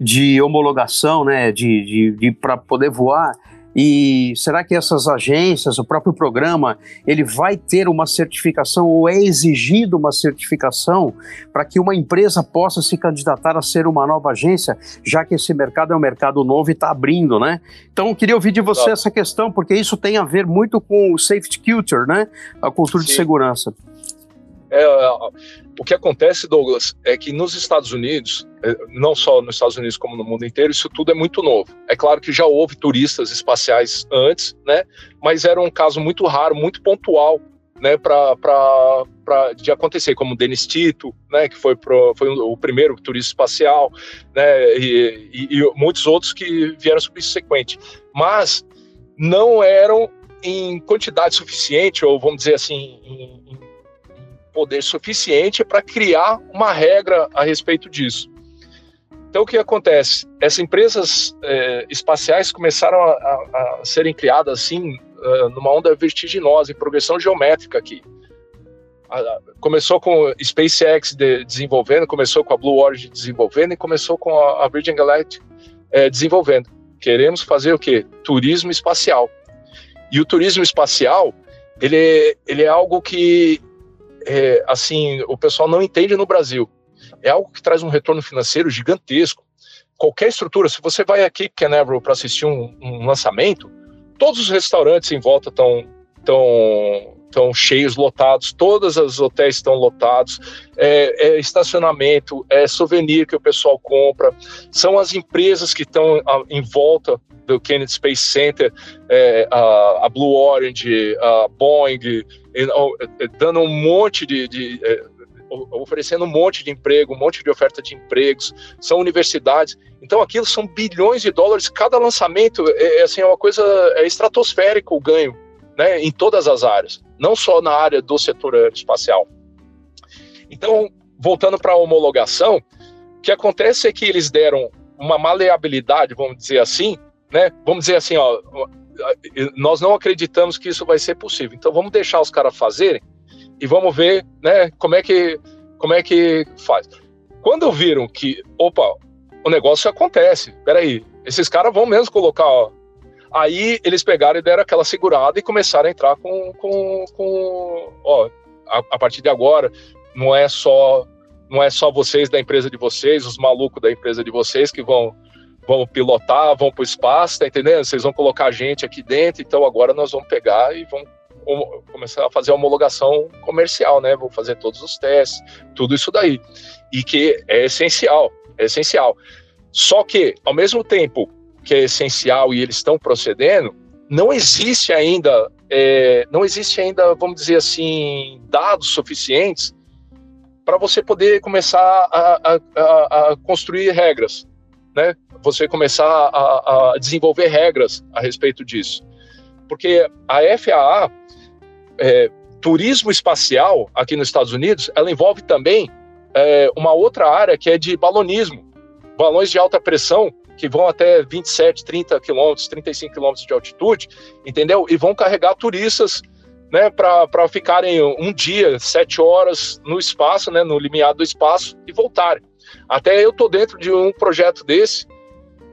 de homologação, né, de, de, de para poder voar. E será que essas agências, o próprio programa, ele vai ter uma certificação ou é exigido uma certificação para que uma empresa possa se candidatar a ser uma nova agência, já que esse mercado é um mercado novo e está abrindo, né? Então, eu queria ouvir de você essa questão, porque isso tem a ver muito com o safety culture, né? A cultura Sim. de segurança. É, o que acontece, Douglas, é que nos Estados Unidos, é, não só nos Estados Unidos como no mundo inteiro, isso tudo é muito novo. É claro que já houve turistas espaciais antes, né? Mas era um caso muito raro, muito pontual, né? Para de acontecer, como Denis Tito, né? Que foi, pro, foi o primeiro turista espacial, né? E, e, e muitos outros que vieram subsequente. Mas não eram em quantidade suficiente, ou vamos dizer assim, em, em poder suficiente para criar uma regra a respeito disso. Então, o que acontece? Essas empresas é, espaciais começaram a, a, a, serem criadas assim, uh, numa onda vertiginosa, em progressão geométrica aqui. A, começou com SpaceX de, desenvolvendo, começou com a Blue Origin desenvolvendo e começou com a, Virgin Galactic é, desenvolvendo. Queremos fazer o quê? Turismo espacial. E o turismo espacial, ele, ele é algo que é, assim, o pessoal não entende no Brasil. É algo que traz um retorno financeiro gigantesco. Qualquer estrutura, se você vai aqui Canaveral para assistir um, um, lançamento, todos os restaurantes em volta estão tão, tão cheios, lotados, todos os hotéis estão lotados, é, é, estacionamento, é souvenir que o pessoal compra, são as empresas que estão em volta do Kennedy Space Center, é, a, a, Blue Orange, a Boeing, é, dando um monte de, de é, oferecendo um monte de emprego, um monte de oferta de empregos, são universidades. Então aquilo são bilhões de dólares. Cada lançamento é, é assim é uma coisa é estratosférico o ganho, né, em todas as áreas, não só na área do setor aeroespacial. Então, voltando para a homologação, o que acontece é que eles deram uma maleabilidade, vamos dizer assim, né? Vamos dizer assim, ó, nós não acreditamos que isso vai ser possível. Então vamos deixar os caras fazerem e vamos ver, né, como é que como é que faz. Quando viram que, opa, o negócio acontece. Peraí, esses caras vão mesmo colocar, ó, Aí eles pegaram e deram aquela segurada e começaram a entrar com, com, com ó, a, a, partir de agora não é só não é só vocês da empresa de vocês, os malucos da empresa de vocês que vão vão pilotar, vão para o espaço, tá entendendo? Vocês vão colocar a gente aqui dentro, então agora nós vamos pegar e vamos começar a fazer a homologação comercial, né? Vou fazer todos os testes, tudo isso daí. E que é essencial, é essencial. Só que, ao mesmo tempo que é essencial e eles estão procedendo, não existe ainda, é, não existe ainda, vamos dizer assim, dados suficientes para você poder começar a, a, a construir regras, né? você começar a, a desenvolver regras a respeito disso. Porque a FAA, é, turismo espacial aqui nos Estados Unidos, ela envolve também é, uma outra área que é de balonismo. Balões de alta pressão que vão até 27, 30 quilômetros, 35 quilômetros de altitude, entendeu? E vão carregar turistas né, para ficarem um dia, sete horas no espaço, né, no limiar do espaço e voltarem. Até eu estou dentro de um projeto desse,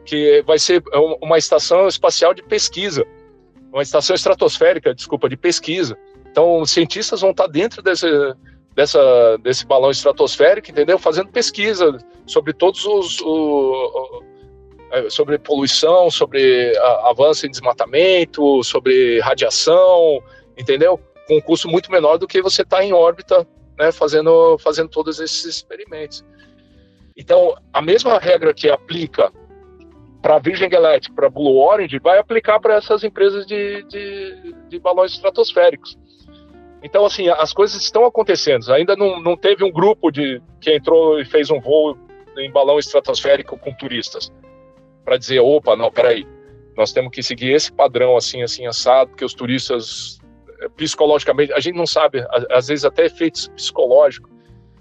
que vai ser uma estação espacial de pesquisa, uma estação estratosférica, desculpa, de pesquisa. Então, os cientistas vão estar dentro desse, dessa, desse balão estratosférico, entendeu? Fazendo pesquisa sobre todos os. Sobre poluição, sobre avanço em desmatamento, sobre radiação, entendeu? Com um custo muito menor do que você estar tá em órbita, né, fazendo, fazendo todos esses experimentos. Então, a mesma regra que aplica para a Virgin Galactic, para a Blue Origin, vai aplicar para essas empresas de, de, de, balões estratosféricos. Então, assim, as coisas estão acontecendo. Ainda não, não teve um grupo de que entrou e fez um voo em balão estratosférico com turistas para dizer, opa, não, peraí, nós temos que seguir esse padrão assim, assim, assado, porque os turistas, eh, psicologicamente, a gente não sabe, às vezes até efeitos psicológicos,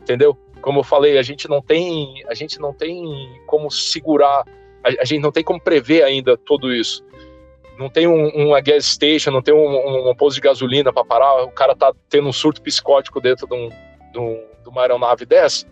entendeu? como eu falei, a gente não tem, a gente não tem como segurar, a, a gente não tem como prever ainda tudo isso. Não tem um, uma gas station, não tem um, um posto de gasolina para parar, o cara tá tendo um surto psicótico dentro de, um, de, um, de uma aeronave dessa,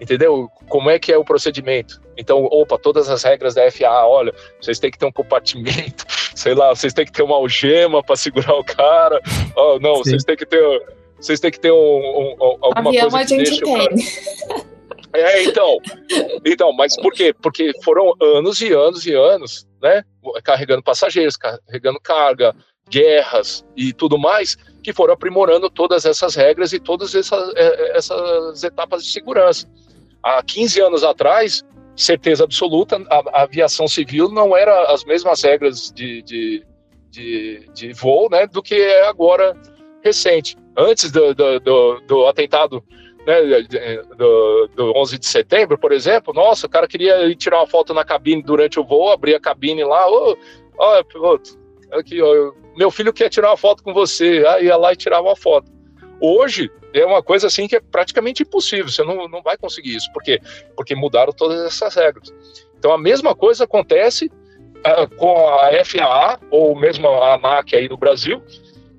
entendeu? Como é que é o procedimento? Então, opa, todas as regras da FAA, olha, vocês têm que ter um compartimento, [laughs] sei lá, vocês têm que ter uma algema para segurar o cara, oh, não, Sim. vocês têm que ter vocês têm que ter um, um, alguma Avião coisa a gente tem. [laughs] É, então, então, mas por quê? Porque foram anos e anos e anos, né, carregando passageiros, carregando carga, guerras e tudo mais, que foram aprimorando todas essas regras e todas essas, é, essas etapas de segurança. Há 15 anos atrás, certeza absoluta, a, a aviação civil não era as mesmas regras de, de, de, de voo, né, do que é agora recente antes do, do, do, do atentado né, do, do 11 de setembro, por exemplo, nossa, o cara queria ir tirar uma foto na cabine durante o voo, abrir a cabine lá, ô, ó, piloto, aqui, ó, meu filho quer tirar uma foto com você, aí ia lá e tirava uma foto. Hoje é uma coisa assim que é praticamente impossível, você não, não vai conseguir isso, por quê? Porque mudaram todas essas regras. Então a mesma coisa acontece uh, com a FAA, ou mesmo a ANAC aí no Brasil,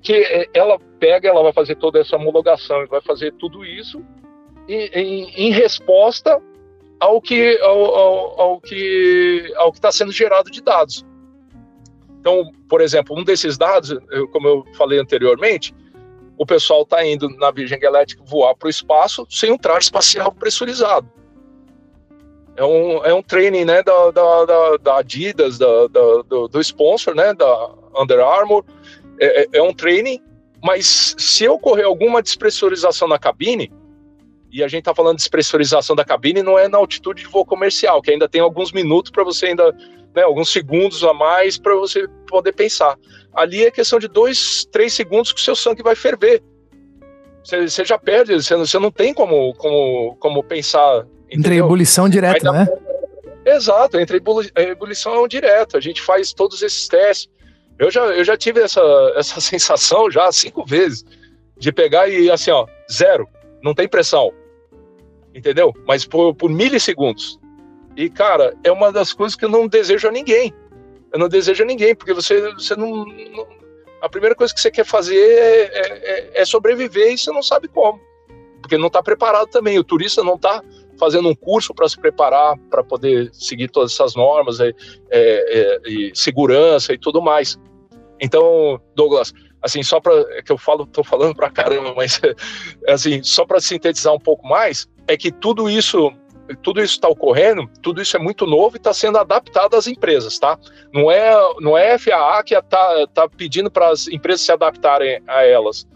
que é, ela pega, ela vai fazer toda essa homologação e vai fazer tudo isso em, em, em resposta ao que ao, ao, ao que ao que está sendo gerado de dados. Então, por exemplo, um desses dados, como eu falei anteriormente, o pessoal está indo na Virgin Galactic voar para o espaço sem um traje espacial pressurizado. É um, é um training né, da, da, da, da Adidas, da, da, do, do sponsor, né, da Under Armour, é, é, é um training, mas se ocorrer alguma despressurização na cabine, e a gente está falando de despressurização da cabine, não é na altitude de voo comercial, que ainda tem alguns minutos para você ainda, né, alguns segundos a mais para você poder pensar. Ali é questão de dois, três segundos que o seu sangue vai ferver. Você, você já perde, você, você, não tem como, como, como pensar. Entre ebulição direta, né? Exato, entre ebulição direta. A gente faz todos esses testes. Eu já, eu já tive essa, [laughs] essa sensação já cinco vezes de pegar e assim, ó, zero, não tem pressão, entendeu? Mas por, por milissegundos. E, cara, é uma das coisas que eu não desejo a ninguém. Eu não desejo a ninguém, porque você, você não, não A primeira coisa que você quer fazer é, é, é sobreviver e você não sabe como. Porque não está preparado também. O turista não está fazendo um curso para se preparar para poder seguir todas essas normas é, é, e segurança e tudo mais. Então, Douglas, assim, só para é que eu falo, tô falando para caramba, mas [laughs] assim, só para sintetizar um pouco mais, é que tudo isso tudo isso está ocorrendo, tudo isso é muito novo e está sendo adaptado às empresas, tá? Não é, não é a FAA que está tá pedindo para as empresas se adaptarem a elas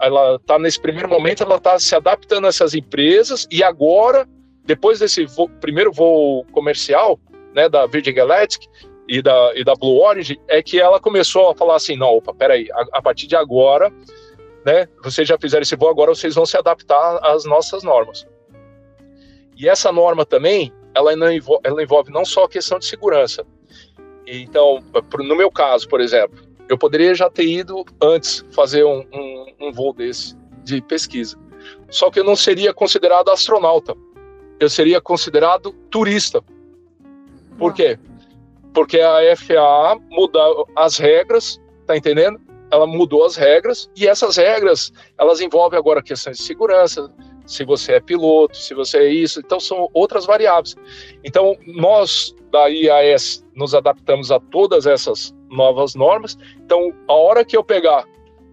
ela está nesse primeiro momento, ela está se adaptando a essas empresas e agora, depois desse primeiro voo comercial, né, da Virgin Galactic e da, e da Blue Origin, é que ela começou a falar assim, não, opa, peraí, a, a partir de agora, né, vocês já fizeram esse voo, agora vocês vão se adaptar às nossas normas. E essa norma também, ela, não envolve, ela envolve não só a questão de segurança. Então, no meu caso, por exemplo, eu poderia já ter ido antes fazer um, um, um voo desse de pesquisa. Só que eu não seria considerado astronauta. Eu seria considerado turista. Por quê? Porque a FAA mudou as regras, tá entendendo? Ela mudou as regras e essas regras, elas envolvem agora questões de segurança, se você é piloto, se você é isso, então são outras variáveis. Então, nós da IAS nos adaptamos a todas essas novas normas. Então, a hora que eu pegar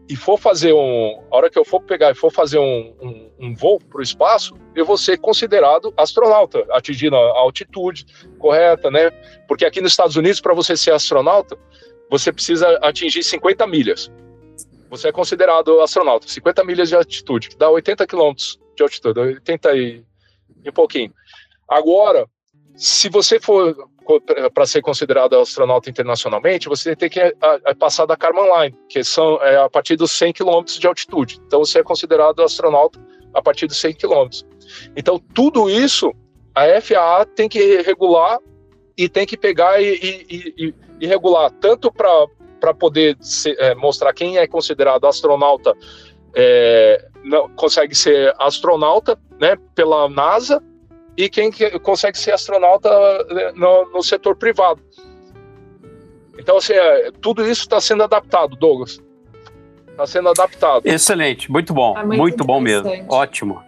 e for fazer um, a hora que eu for pegar e for fazer um, um, um voo para o espaço, eu vou ser considerado astronauta, atingindo a altitude correta, né? Porque aqui nos Estados Unidos, para você ser astronauta, você precisa atingir 50 milhas. Você é considerado astronauta, 50 milhas de altitude, que dá 80 quilômetros de altitude, 80 e, um pouquinho. Agora, se você for para ser considerado astronauta internacionalmente, você tem que passar da Kármán Line, que são é, a partir dos 100 km de altitude. Então você é considerado astronauta a partir dos 100 km. Então tudo isso a FAA tem que regular e tem que pegar e, e, e, e regular tanto para poder é, mostrar quem é considerado astronauta é, não, consegue ser astronauta, né, pela NASA, e quem que consegue ser astronauta né, no, no setor privado. Então, assim, é, tudo isso está sendo adaptado, Douglas. Está sendo adaptado. Excelente, muito bom, é muito, muito bom mesmo, ótimo.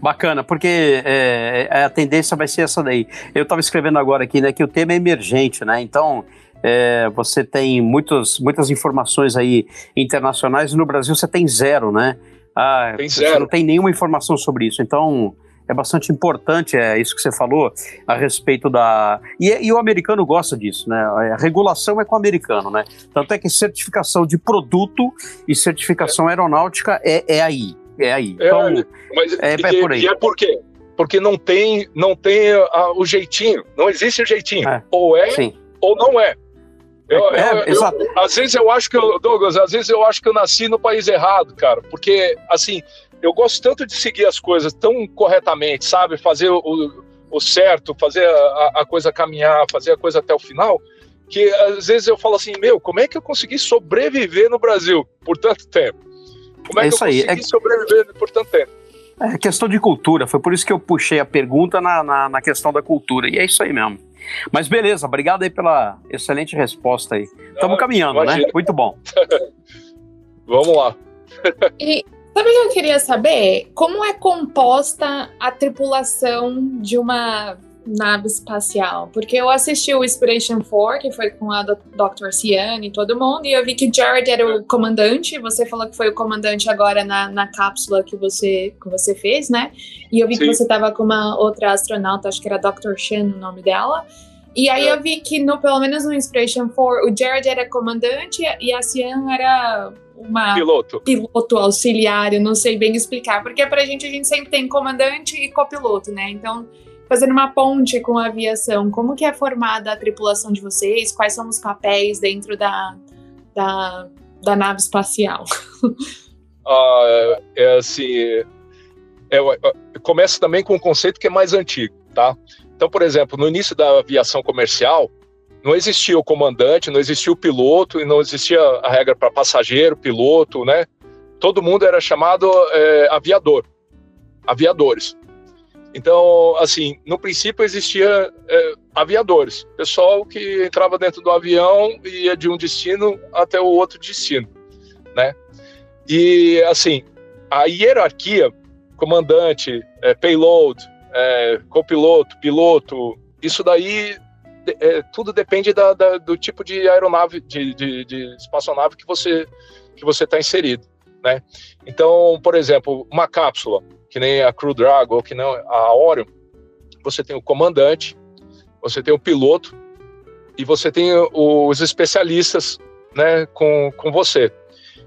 Bacana, porque é, é, a tendência vai ser essa daí. Eu estava escrevendo agora aqui, né, que o tema é emergente, né? Então, é, você tem muitos, muitas informações aí internacionais e no Brasil você tem zero, né? Ah, tem zero. Você não tem nenhuma informação sobre isso. Então, é bastante importante é isso que você falou a respeito da e, e, o americano gosta disso, né? A regulação é com o americano, né? Tanto é que certificação de produto e certificação é. aeronáutica é, é aí, é aí. É, então, mas, é, é por aí. E é por quê? Porque não tem não tem uh, o jeitinho, não existe o jeitinho. É. Ou é Sim. ou não é. Eu, é, eu, eu, às vezes eu acho que eu, Douglas, às vezes eu acho que eu nasci no país errado, cara, porque assim eu gosto tanto de seguir as coisas tão corretamente, sabe, fazer o, o certo, fazer a, a, coisa caminhar, fazer a coisa até o final, que às vezes eu falo assim, meu, como é que eu consegui sobreviver no Brasil por tanto tempo? Como é, é que eu consegui é... sobreviver por tanto tempo? É questão de cultura, foi por isso que eu puxei a pergunta na, na, na questão da cultura, e é isso aí mesmo. Mas beleza, obrigado aí pela excelente resposta aí. Estamos caminhando, né? imagina. né? Muito bom. [laughs] Vamos lá. e sabe o que eu queria saber? Como é composta a tripulação de uma nave espacial? Porque eu assisti o Inspiration 4, que foi com a Dr. Cian e todo mundo, e eu vi que Jared era o comandante, você falou que foi o comandante agora na, na cápsula que você, que você fez, né? E eu vi Sim. que você estava com uma outra astronauta, acho que era Dr. Shen o nome dela. E aí é. eu vi que, no, pelo menos no Inspiration 4, o Jared era comandante e a Cian era uma piloto. piloto auxiliar, eu não sei bem explicar, porque pra gente a gente sempre tem comandante e copiloto, né? Então fazendo uma ponte com a aviação, como que é formada a tripulação de vocês? Quais são os papéis dentro da, da, da nave espacial? [laughs] Ah, é assim, é, é, começa também com um conceito que é mais antigo, tá? Então, por exemplo, no início da aviação comercial, não existia o comandante, não existia o piloto e não existia a regra para passageiro, piloto, né? Todo mundo era chamado é, aviador, aviadores. Então, assim, no princípio existia é, aviadores, pessoal que entrava dentro do avião e ia de um destino até o outro destino, né? E assim, a hierarquia, comandante, é, payload, é, copiloto, piloto, isso daí é, tudo depende da, da, do tipo de aeronave, de, de, de espaçonave que você que você está inserido, né? Então, por exemplo, uma cápsula que nem a Crew Dragon ou que não a Orion, você tem o comandante, você tem o piloto e você tem os especialistas, né, com, com você.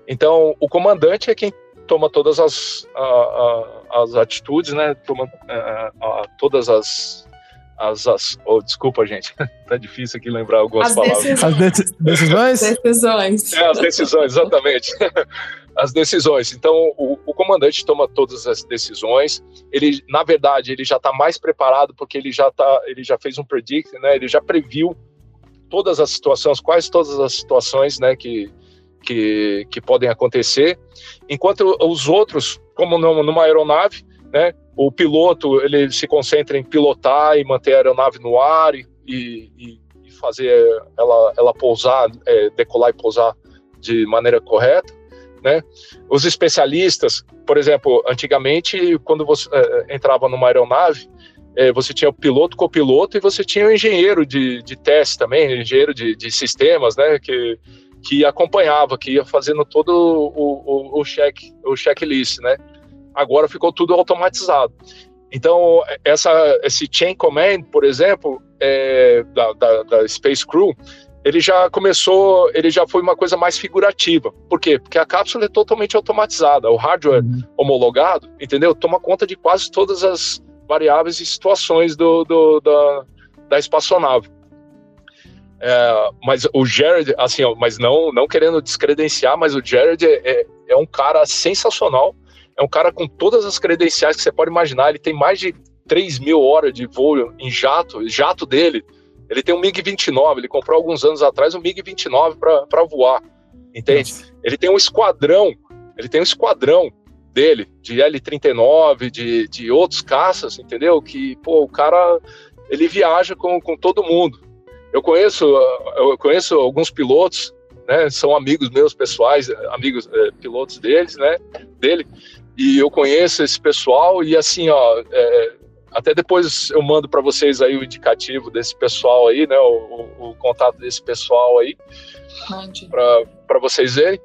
Então, o comandante é quem toma todas as, a, a, as atitudes, né, toma a, a, todas as as, as oh, desculpa, gente, [laughs] tá difícil aqui lembrar algumas as palavras. Decisões. As decisões? Decisões. É, as decisões, exatamente. [laughs] as decisões. Então, o, o, comandante toma todas as decisões. Ele, na verdade, ele já está mais preparado porque ele já tá, ele já fez um predict, né? Ele já previu todas as situações, quais todas as situações, né, que, que, que podem acontecer. Enquanto os outros, como numa aeronave, né, o piloto ele se concentra em pilotar e manter a aeronave no ar e, e, e fazer ela, ela pousar, é, decolar e pousar de maneira correta né? Os especialistas, por exemplo, antigamente, quando você é, entrava numa aeronave, é, você tinha o piloto, copiloto e você tinha o engenheiro de, de teste também, engenheiro de, de sistemas, né? Que, que acompanhava, que ia fazendo todo o, o, o, check, o checklist, né? Agora ficou tudo automatizado. Então, essa, esse chain command, por exemplo, é, da, da, da Space Crew, ele já começou, ele já foi uma coisa mais figurativa. Por quê? Porque a cápsula é totalmente automatizada. O hardware uhum. homologado, entendeu? Toma conta de quase todas as variáveis e situações do, do da, da espaçonave. É, mas o Jared, assim, mas não, não querendo descredenciar, mas o Jared é, é, é um cara sensacional. É um cara com todas as credenciais que você pode imaginar. Ele tem mais de 3 mil horas de voo em jato, jato dele ele tem um MiG-29, ele comprou alguns anos atrás um MiG-29 para voar, entende? Nossa. Ele tem um esquadrão, ele tem um esquadrão dele, de L-39, de, de outros caças, entendeu? Que, pô, o cara, ele viaja com, com todo mundo. Eu conheço, eu conheço alguns pilotos, né, são amigos meus pessoais, amigos é, pilotos deles, né, dele, e eu conheço esse pessoal e assim, ó, é, até depois eu mando para vocês aí o indicativo desse pessoal aí, né, o, o, o contato desse pessoal aí, para vocês verem.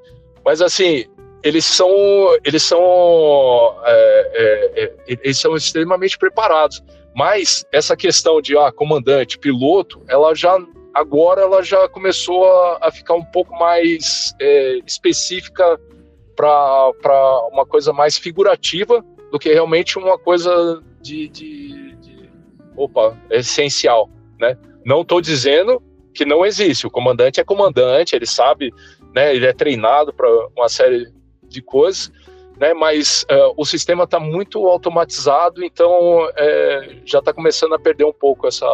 Mas assim, eles são eles são é, é, é, eles são extremamente preparados. Mas essa questão de ah, comandante piloto ela já agora ela já começou a, a ficar um pouco mais é, específica para uma coisa mais figurativa do que realmente uma coisa de, de, de opa essencial né não estou dizendo que não existe o comandante é comandante ele sabe né ele é treinado para uma série de coisas, né? Mas uh, o sistema está muito automatizado, então é, já está começando a perder um pouco essa,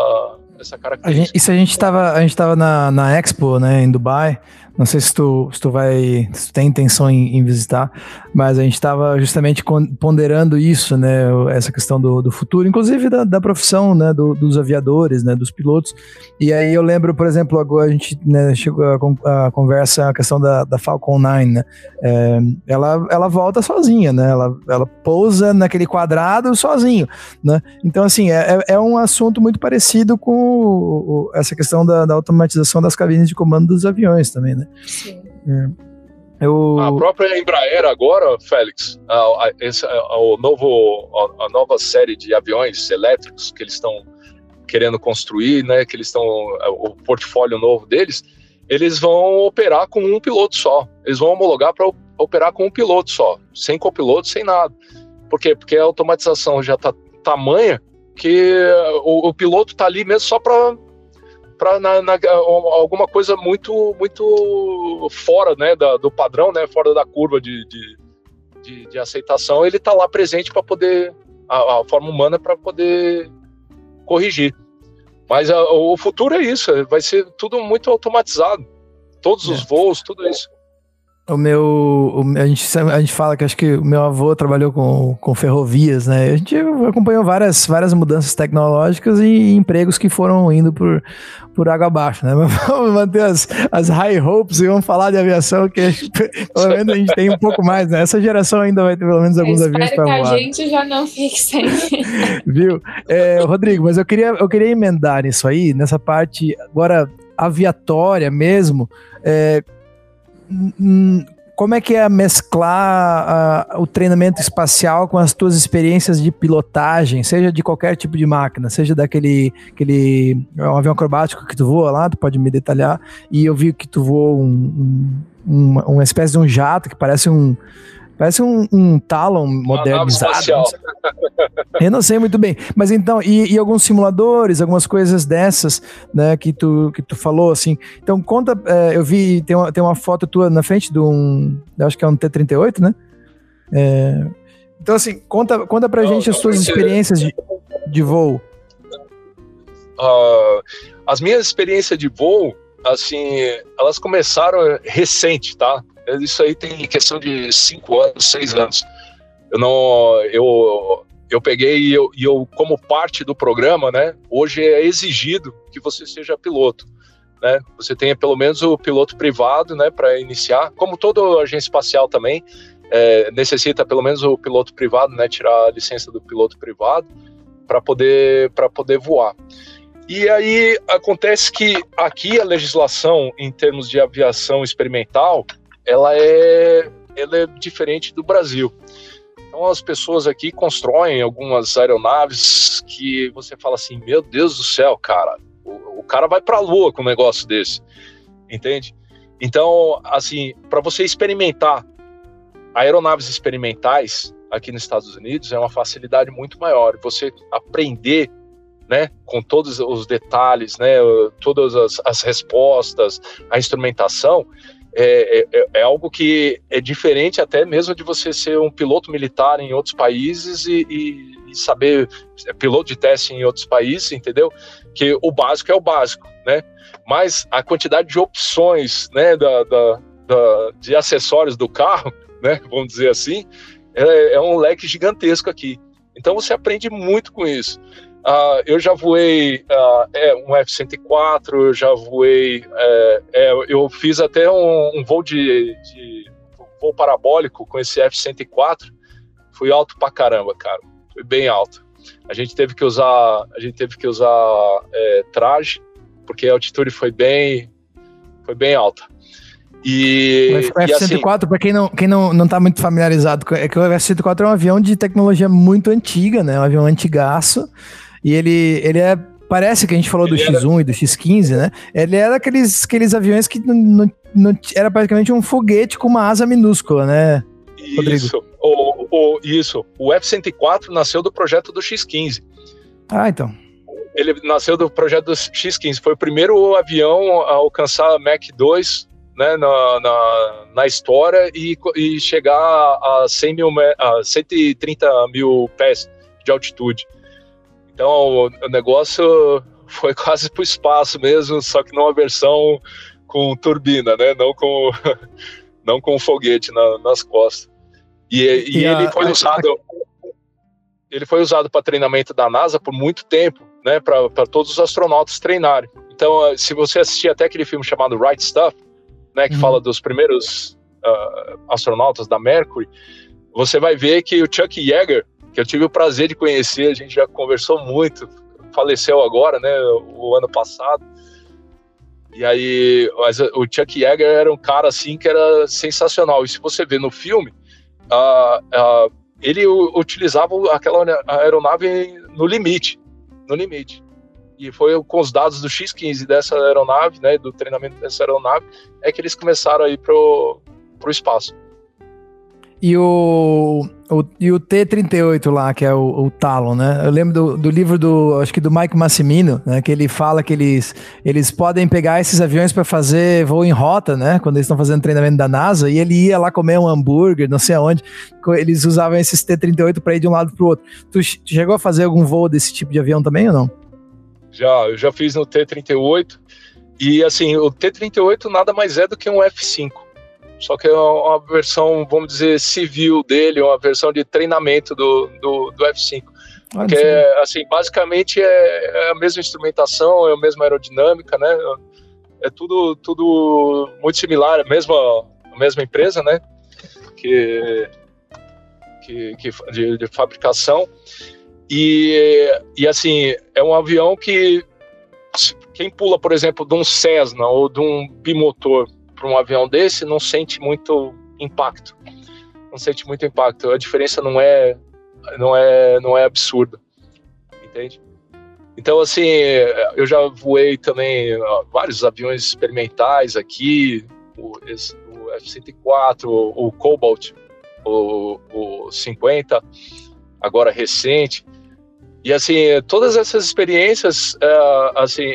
essa característica. A gente, isso a gente estava a gente estava na, na Expo, né, em Dubai. Não sei se tu, se tu vai, se tu tem intenção em, em visitar, mas a gente estava justamente ponderando isso, né, essa questão do, do futuro, inclusive da, da profissão, né, do, dos aviadores, né, dos pilotos. E aí eu lembro, por exemplo, agora a gente né, chegou a, a conversa, a questão da, da Falcon 9, né, é, ela, ela volta sozinha, né, ela, ela pousa naquele quadrado sozinho, né. Então assim é, é, é um assunto muito parecido com essa questão da, da automatização das cabines de comando dos aviões também, né. Né? Sim. É. Eu... A própria Embraer agora, Félix, a, a, esse, a, o novo, a, nova série de aviões elétricos que eles estão querendo construir, né, que eles estão o portfólio novo deles, eles vão operar com um piloto só. Eles vão homologar para operar com um piloto só, sem copiloto, sem nada. Por quê? Porque a automatização já está tamanha que o, o piloto está ali mesmo só para para alguma coisa muito muito fora né, da, do padrão, né, fora da curva de, de, de, de aceitação, ele está lá presente para poder, a, a, forma humana para poder corrigir. Mas a, o futuro é isso, vai ser tudo muito automatizado. Todos é. os voos, tudo isso. O meu. O, a, gente, a gente fala que acho que o meu avô trabalhou com, com ferrovias, né? A gente acompanhou várias, várias mudanças tecnológicas e empregos que foram indo por, por água abaixo, né? [laughs] Mas vamos manter as, as high hopes e vamos falar de aviação, que pelo menos a gente tem um pouco mais, né? Essa geração ainda vai ter pelo menos alguns Eu aviões para voar. a gente já não fique sem. Viu? É, Rodrigo, mas eu queria, eu queria emendar nisso aí, nessa parte agora aviatória mesmo. É, como é que é mesclar uh, o treinamento espacial com as tuas experiências de pilotagem, seja de qualquer tipo de máquina, seja daquele aquele, um avião acrobático que tu voa lá, tu pode me detalhar, e eu vi que tu voou um, um, uma, uma espécie de um jato que parece um Parece um, um Talon modernizado. [laughs] Eu não sei muito bem. Mas então, e, e, alguns simuladores, algumas coisas dessas, né, que tu, que tu falou, assim. Então, conta, é, eu vi, tem uma, tem uma foto tua na frente de um, acho que é um T-38, né? É, então, assim, conta, conta pra não, gente as tuas experiências de, de voo. Uh, as minhas experiências de voo, assim, elas começaram recente, tá? Isso aí tem questão de cinco anos, seis anos. Eu não, eu, eu peguei e eu, e eu, como parte do programa, né? Hoje é exigido que você seja piloto. Né? Você tenha pelo menos o piloto privado, né, para iniciar. Como toda agência espacial também é, necessita pelo menos o piloto privado, né, tirar a licença do piloto privado para poder para poder voar. E aí acontece que aqui a legislação em termos de aviação experimental ela é, ela é diferente do Brasil. Então as pessoas aqui constroem algumas aeronaves que você fala assim, meu Deus do céu, cara, o, o cara vai para a lua com um negócio desse, entende? Então, assim, para você experimentar aeronaves experimentais aqui nos Estados Unidos é uma facilidade muito maior. Você aprender, né, com todos os detalhes, né, todas as, as respostas, a instrumentação, é, é, é, é, algo que é diferente até mesmo de você ser um piloto militar em outros países e, e, e, saber é, piloto de teste em outros países, entendeu? Que o básico é o básico, né? Mas a quantidade de opções, né, da, da, da de acessórios do carro, [laughs] né, vamos dizer assim, É, é um leque gigantesco aqui. Então você aprende muito com isso. Uh, eu já voei uh, é, um F-104, eu já voei. É, é, eu fiz até um, um voo de, de, voo parabólico com esse F-104. Fui alto pra caramba, cara. Foi bem alto. A gente teve que usar, a gente teve que usar é, traje, porque a altitude foi bem, foi bem alta. E, o F-104, assim, para quem não, quem não, não tá muito familiarizado, é que o F-104 é um avião de tecnologia muito antiga, né? Um avião antigaço. E ele, ele é. Parece que a gente falou ele do X1 era... e do X15, né? Ele era aqueles, aqueles aviões que não, não, não, era praticamente um foguete com uma asa minúscula, né? Rodrigo? Isso. O, o, isso. O F-104 nasceu do projeto do X15. Ah, então. Ele nasceu do projeto do X15. Foi o primeiro avião a alcançar Mach 2 né, na, na, na, história e, e chegar a, 100 mil, a 130 mil pés de altitude. Então o, o negócio foi [laughs] quase para o espaço mesmo, só que numa versão com turbina, né? Não com, [laughs] não com foguete na, nas costas. E, e, e ele a, foi usado. A... Ele foi usado para treinamento da NASA por muito tempo, né? Para todos os astronautas treinarem. Então, se você assistir até aquele filme chamado Right Stuff, né? Que uhum. fala dos primeiros uh, astronautas da Mercury, você vai ver que o Chuck Yeager que eu tive o prazer de conhecer, a gente já conversou muito, faleceu agora, né, o ano passado. E aí, mas o Chuck Yeager era um cara assim que era sensacional. E se você vê no filme, ele utilizava aquela aeronave no limite, no limite. E foi com os dados do X-15 dessa aeronave, né, do treinamento dessa aeronave, é que eles começaram a ir pro, pro espaço. E o, o, e o T-38 lá, que é o, o Talon, né? Eu lembro do, do livro do, acho que do Mike Massimino, né? Que ele fala que eles, eles podem pegar esses aviões para fazer voo em rota, né? Quando eles estão fazendo treinamento da NASA, e ele ia lá comer um hambúrguer, não sei aonde. Eles usavam esses T-38 para ir de um lado para o outro. Tu, tu chegou a fazer algum voo desse tipo de avião também ou não? Já, eu já fiz no T-38. E assim, o T-38 nada mais é do que um F-5 só que é uma versão, vamos dizer, civil dele, uma versão de treinamento do, do, do F5. Ah, que é, assim, basicamente é, é, a mesma instrumentação, é a mesma aerodinâmica, né? É tudo, tudo muito similar, a mesma, a mesma empresa, né? Que, que, que de, de fabricação. E, e, assim, é um avião que quem pula, por exemplo, de um Cessna ou de um bimotor para um avião desse não sente muito impacto. Não sente muito impacto. A diferença não é não é não é absurda. Entende? Então assim, eu já voei também vários aviões experimentais aqui, o, o F-104, o, o Cobalt, o, o 50, agora recente. E assim, todas essas experiências uh, assim,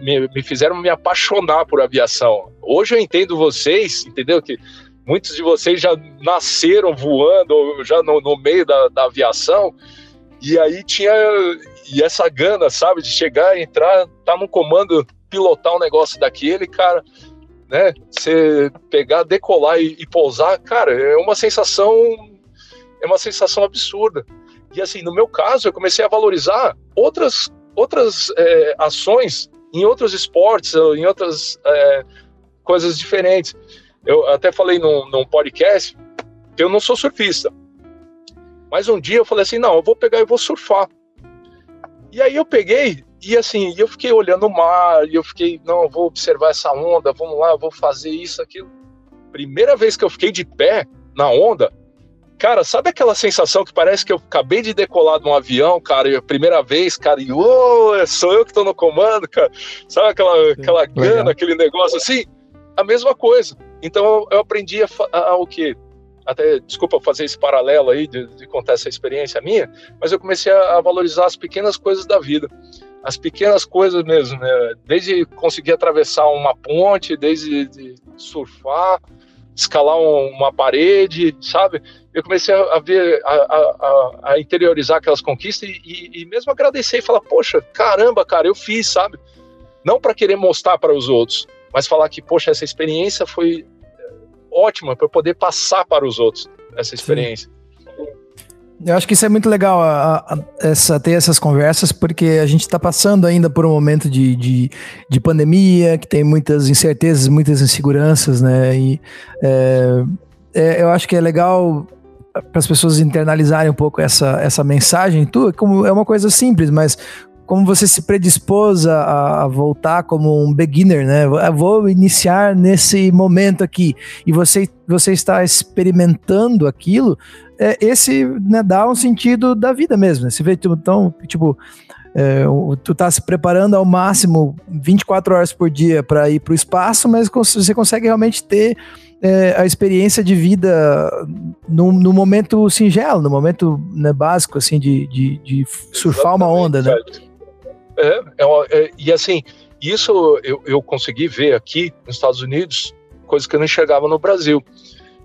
me, me, fizeram me apaixonar por aviação. Hoje eu entendo vocês, entendeu? Que muitos de vocês já nasceram voando, já no, no meio da, da, aviação, e aí tinha e essa gana, sabe, de chegar, entrar, tá no comando, pilotar um negócio daquele, cara, né? Você pegar, decolar e, e pousar, cara, é uma sensação, é uma sensação absurda. E assim, no meu caso, eu comecei a valorizar outras, outras é, ações em outros esportes, em outras é, coisas diferentes. Eu até falei num, num podcast que eu não sou surfista. Mas um dia eu falei assim, não, eu vou pegar e vou surfar. E aí eu peguei e assim, eu fiquei olhando o mar, e eu fiquei, não, eu vou observar essa onda, vamos lá, eu vou fazer isso, aquilo. Primeira vez que eu fiquei de pé na onda, Cara, sabe aquela sensação que parece que eu acabei de decolar de um avião, cara, e a primeira vez, cara, e oh, sou eu que tô no comando, cara. Sabe aquela, aquela gana, aquele negócio assim? A mesma coisa. Então eu aprendi a, a, a o quê? Até, desculpa fazer esse paralelo aí de, de contar essa experiência minha, mas eu comecei a, a, valorizar as pequenas coisas da vida. As pequenas coisas mesmo, né? Desde conseguir atravessar uma ponte, desde de surfar, escalar uma parede, sabe? Eu comecei a ver, a, a, a interiorizar aquelas conquistas e, e, e, mesmo agradecer e falar, poxa, caramba, cara, eu fiz, sabe? Não para querer mostrar para os outros, mas falar que, poxa, essa experiência foi eh, ótima para poder passar para os outros essa experiência. Sim. Eu acho que isso é muito legal, a, a, essa, ter essas conversas, porque a gente está passando ainda por um momento de, de, de, pandemia, que tem muitas incertezas, muitas inseguranças, né? E é, é, eu acho que é legal para as pessoas internalizarem um pouco essa, essa mensagem tua, como é uma coisa simples, mas como você se predispôs a, a, voltar como um beginner, né? Eu vou iniciar nesse momento aqui e você, você está experimentando aquilo, é, esse né, dá um sentido da vida mesmo. Né? Você vê, então, tipo, é, tu tá se preparando ao máximo 24 horas por dia para ir para o espaço, mas você consegue realmente ter é, a experiência de vida no, no momento singelo, no momento né, básico, assim, de, de, de surfar Exatamente, uma onda, né? É, é, é, e assim, isso eu, eu consegui ver aqui nos Estados Unidos, coisas que eu não enxergava no Brasil.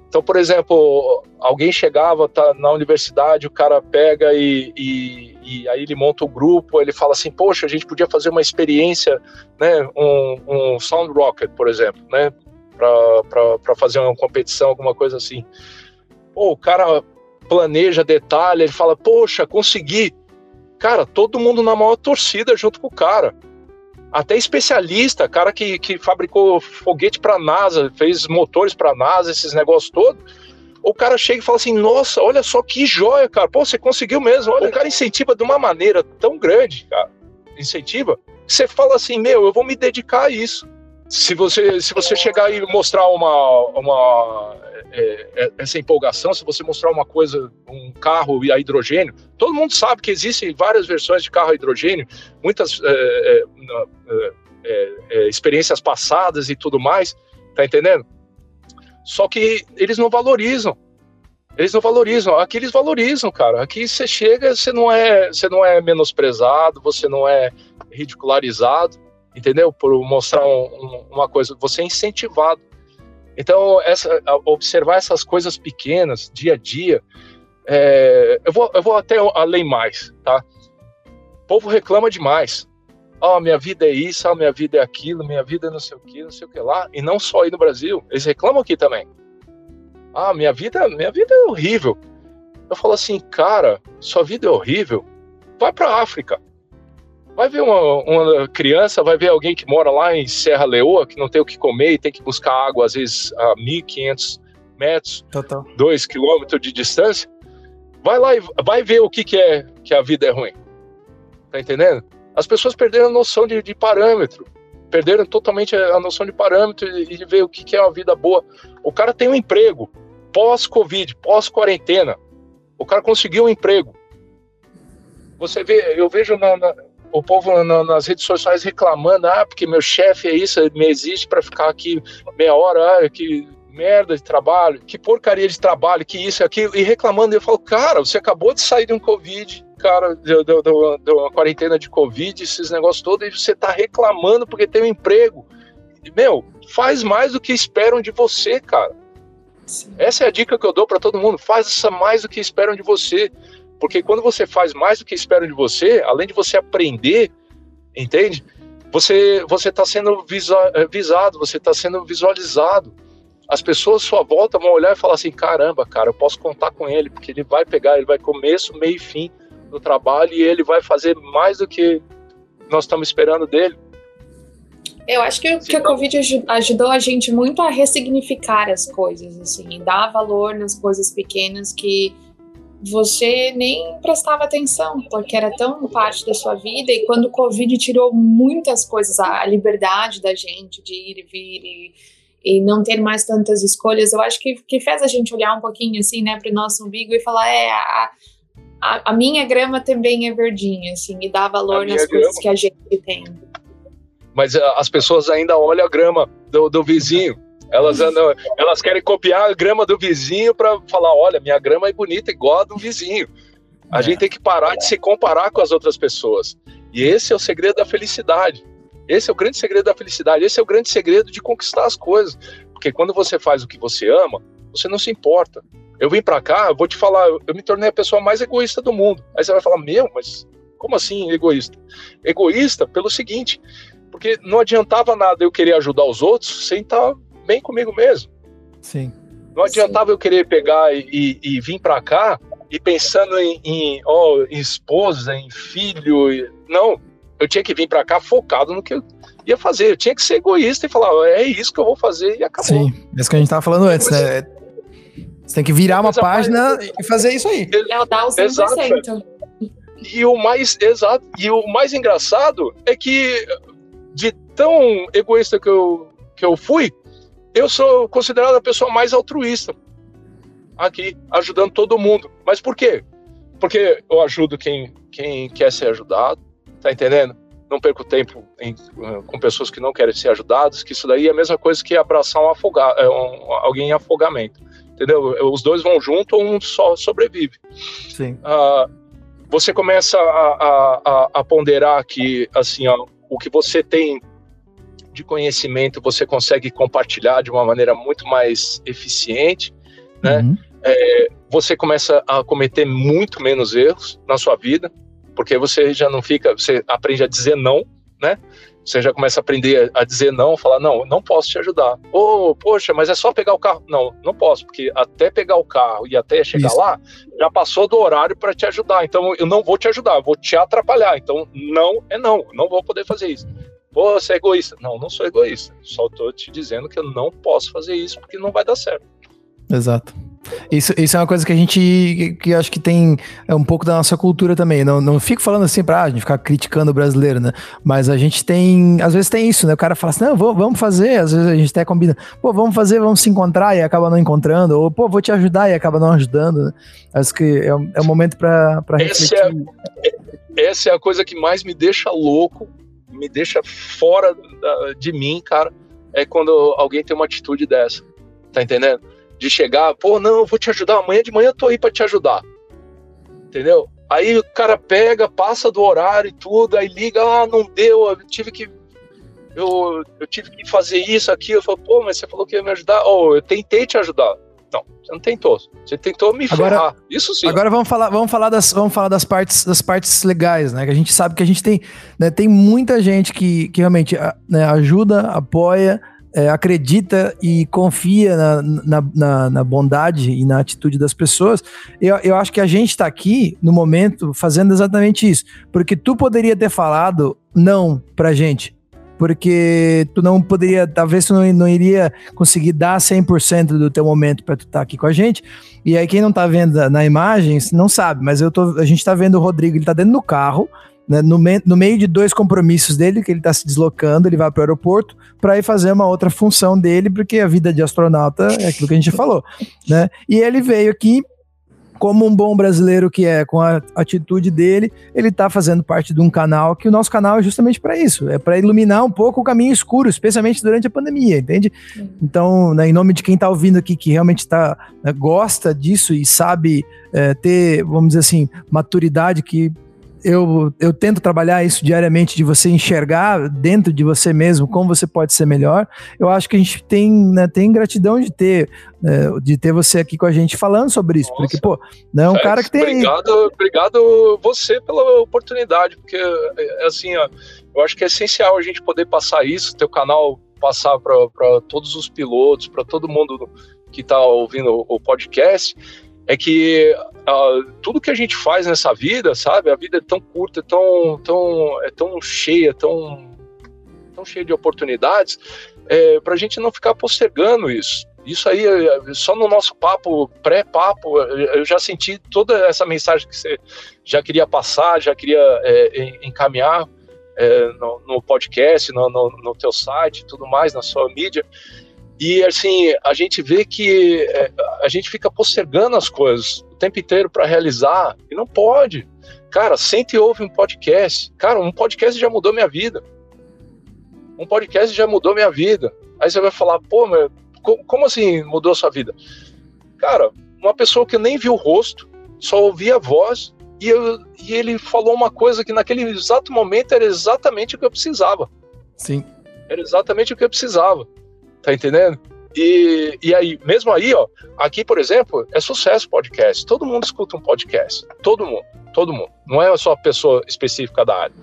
Então, por exemplo, alguém chegava, tá na universidade, o cara pega e, e, e, aí ele monta o um grupo, ele fala assim, poxa, a gente podia fazer uma experiência, né, um, um sound rocket, por exemplo, né, para fazer uma competição, alguma coisa assim. Pô, o cara planeja, detalha, ele fala, poxa, consegui. Cara, todo mundo na maior torcida junto com o cara até especialista, cara que, que fabricou foguete para NASA, fez motores para NASA, esses negócios todos. O cara chega e fala assim: Nossa, olha só que joia, cara. Pô, você conseguiu mesmo. Olha, o cara incentiva de uma maneira tão grande, cara. Incentiva. Você fala assim: Meu, eu vou me dedicar a isso. Se você, se você chegar e mostrar uma, uma é, é, essa empolgação, se você mostrar uma coisa, um carro a hidrogênio, todo mundo sabe que existem várias versões de carro a hidrogênio, muitas é, é, é, experiências passadas e tudo mais, tá entendendo? Só que eles não valorizam. Eles não valorizam. Aqui eles valorizam, cara. Aqui você chega, você não é, você não é menosprezado, você não é ridicularizado, entendeu? Por mostrar um, um, uma coisa, você é incentivado. Então, essa, observar essas coisas pequenas, dia a dia, é, eu, vou, eu vou até além mais, tá? O povo reclama demais. Ah, oh, minha vida é isso, ah, minha vida é aquilo, minha vida é não sei o que, não sei o que lá. E não só aí no Brasil, eles reclamam aqui também. Ah, minha vida, minha vida é horrível. Eu falo assim, cara, sua vida é horrível. Vai para África. Vai ver uma, uma, criança, vai ver alguém que mora lá em Serra Leoa, que não tem o que comer e tem que buscar água, às vezes, a 1.500 metros, Total. 2 quilômetros de distância. Vai lá e vai ver o que, que é que a vida é ruim. Tá entendendo? As pessoas perderam a noção de, de parâmetro. Perderam totalmente a noção de parâmetro e de ver o que, que é uma vida boa. O cara tem um emprego pós-Covid, pós-quarentena. O cara conseguiu um emprego. Você vê, eu vejo na, na o povo na, nas redes sociais reclamando, ah, porque meu chefe é isso, me exige para ficar aqui meia hora, ah, que merda de trabalho, que porcaria de trabalho, que isso e aquilo, e reclamando. Eu falo, cara, você acabou de sair de um Covid, cara, de, de, de, de uma quarentena de Covid, esses negócios todos, e você tá reclamando porque tem um emprego. Meu, faz mais do que esperam de você, cara. Sim. Essa é a dica que eu dou para todo mundo. Faz mais do que esperam de você. Porque quando você faz mais do que esperam de você, além de você aprender, entende? Você você está sendo eh, visado, você está sendo visualizado. As pessoas à sua volta vão olhar e falar assim: caramba, cara, eu posso contar com ele, porque ele vai pegar, ele vai começo, meio e fim do trabalho e ele vai fazer mais do que nós estamos esperando dele. Eu acho que, que a Covid ajudou a gente muito a ressignificar as coisas, assim, dar valor nas coisas pequenas que você nem prestava atenção, porque era tão parte da sua vida. E quando o Covid tirou muitas coisas, a liberdade da gente de ir e vir e, e não ter mais tantas escolhas, eu acho que, que fez a gente olhar um pouquinho assim, né, para o nosso umbigo e falar: é, a, a, a, minha grama também é verdinha, assim, e dar valor nas coisas que a gente tem. Mas uh, as pessoas ainda olham a grama do, do vizinho. Elas andam, elas querem copiar a grama do vizinho para falar, olha, minha grama é bonita igual a do vizinho. A é. gente tem que parar de se comparar com as outras pessoas. E esse é o segredo da felicidade. Esse é o grande segredo da felicidade. Esse é o grande segredo de conquistar as coisas. Porque quando você faz o que você ama, você não se importa. Eu vim para cá, eu vou te falar, eu me tornei a pessoa mais egoísta do mundo. Aí você vai falar, meu, mas como assim egoísta? Egoísta pelo seguinte, porque não adiantava nada eu querer ajudar os outros sem estar tá bem comigo mesmo. Sim. Não adiantava Sim. eu querer pegar e, e, e vir para cá e pensando em, em, oh, em esposa, em filho. Não, eu tinha que vir para cá focado no que eu ia fazer. Eu tinha que ser egoísta e falar, é isso que eu vou fazer e acabou. Sim, é isso que a gente estava falando antes, né? Você tem que virar uma página e fazer isso aí. É dar o 100%. Exato. E o mais exato, e o mais engraçado é que de tão egoísta que eu, que eu fui, eu sou considerado a pessoa mais altruísta aqui, ajudando todo mundo. Mas por quê? Porque eu ajudo quem, quem quer ser ajudado, tá entendendo? Não perco tempo em, com pessoas que não querem ser ajudadas, que isso daí é a mesma coisa que abraçar um afogar, é, um, alguém em afogamento, entendeu? Os dois vão junto ou um só sobrevive. Sim. Uh, você começa a, a, a, ponderar que, assim, ó, o que você tem de conhecimento você consegue compartilhar de uma maneira muito mais eficiente, né? Uhum. É, você começa a cometer muito menos erros na sua vida, porque você já não fica, você aprende a dizer não, né? Você já começa a aprender a dizer não, falar não, não posso te ajudar. Ou, oh, poxa, mas é só pegar o carro. Não, não posso, porque até pegar o carro e até chegar Isso. lá, já passou do horário para te ajudar. Então eu não vou te ajudar, vou te atrapalhar. Então não é não, não vou poder fazer isso. Você é egoísta. Não, não sou egoísta. Só estou te dizendo que eu não posso fazer isso porque não vai dar certo. Exato. Isso, isso é uma coisa que a gente que, acho que tem é um pouco da nossa cultura também. Não, não fico falando assim pra ah, a gente ficar criticando o brasileiro, né? Mas a gente tem, às vezes tem isso, né? O cara fala assim, não, vou, vamos fazer, às vezes a gente até combina, pô, vamos fazer, vamos se encontrar e acaba não encontrando, ou pô, vou te ajudar e acaba não ajudando, né? Acho que é, é um momento para refletir. É, essa é a coisa que mais me deixa louco, me deixa fora da, de mim, cara, é quando alguém tem uma atitude dessa. Tá entendendo? de chegar, pô, não, eu vou te ajudar, amanhã de manhã eu tô aí para te ajudar. Entendeu? Aí o cara pega, passa do horário e tudo, aí liga, ah, não deu, eu tive que eu, eu tive que fazer isso, aquilo. Eu falo, pô, mas você falou que ia me ajudar. Oh, eu tentei te ajudar. Não, você não tentou. Você tentou me agora, ferrar. Isso sim. Agora vamos falar, vamos falar das, vamos falar das partes, das partes legais, né? Que a gente sabe que a gente tem, né, tem muita gente que, que realmente né, ajuda, apoia, é, acredita e confia na, na, na, na, bondade e na atitude das pessoas, eu, eu acho que a gente está aqui, no momento, fazendo exatamente isso. Porque tu poderia ter falado não pra gente. Porque tu não poderia, talvez tu não, não iria conseguir dar 100% do teu momento para tu estar tá aqui com a gente. E aí quem não tá vendo na imagem não sabe, mas eu tô, a gente tá vendo o Rodrigo, ele tá dentro do carro, né, no, me, no, meio de dois compromissos dele, que ele está se deslocando, ele vai para o aeroporto para ir fazer uma outra função dele, porque a vida de astronauta é aquilo que a gente falou. Né? E ele veio aqui, como um bom brasileiro que é, com a atitude dele, ele está fazendo parte de um canal que o nosso canal é justamente para isso, é para iluminar um pouco o caminho escuro, especialmente durante a pandemia, entende? Então, né, em nome de quem está ouvindo aqui, que realmente tá, né, gosta disso e sabe é, ter, vamos dizer assim, maturidade que eu, eu tento trabalhar isso diariamente, de você enxergar dentro de você mesmo como você pode ser melhor. Eu acho que a gente tem, né, tem gratidão de ter, né, de ter você aqui com a gente falando sobre isso, Nossa. porque, pô, né, é um cara que tem. Obrigado, obrigado você pela oportunidade, porque, é, assim, ó, eu acho que é essencial a gente poder passar isso, teu canal passar para todos os pilotos, para todo mundo que está ouvindo o podcast é que uh, tudo que a gente faz nessa vida, sabe? A vida é tão curta, é tão, tão, é tão cheia, tão, tão cheia de oportunidades, é, para a gente não ficar postergando isso. Isso aí, é, só no nosso papo, pré-papo, eu já senti toda essa mensagem que você já queria passar, já queria é, encaminhar é, no, no, podcast, no, no, no teu site, tudo mais, na sua mídia. E assim, a gente vê que é, a gente fica postergando as coisas o tempo inteiro para realizar e não pode. Cara, sente e ouve um podcast. Cara, um podcast já mudou minha vida. Um podcast já mudou minha vida. Aí você vai falar, pô, mas como assim mudou sua vida? Cara, uma pessoa que eu nem viu o rosto, só ouvia a voz e, eu, e ele falou uma coisa que naquele exato momento era exatamente o que eu precisava. Sim. Era exatamente o que eu precisava. Tá entendendo? E, e aí, mesmo aí, ó, aqui, por exemplo, é sucesso podcast. Todo mundo escuta um podcast. Todo mundo, todo mundo. Não é só pessoa específica da área.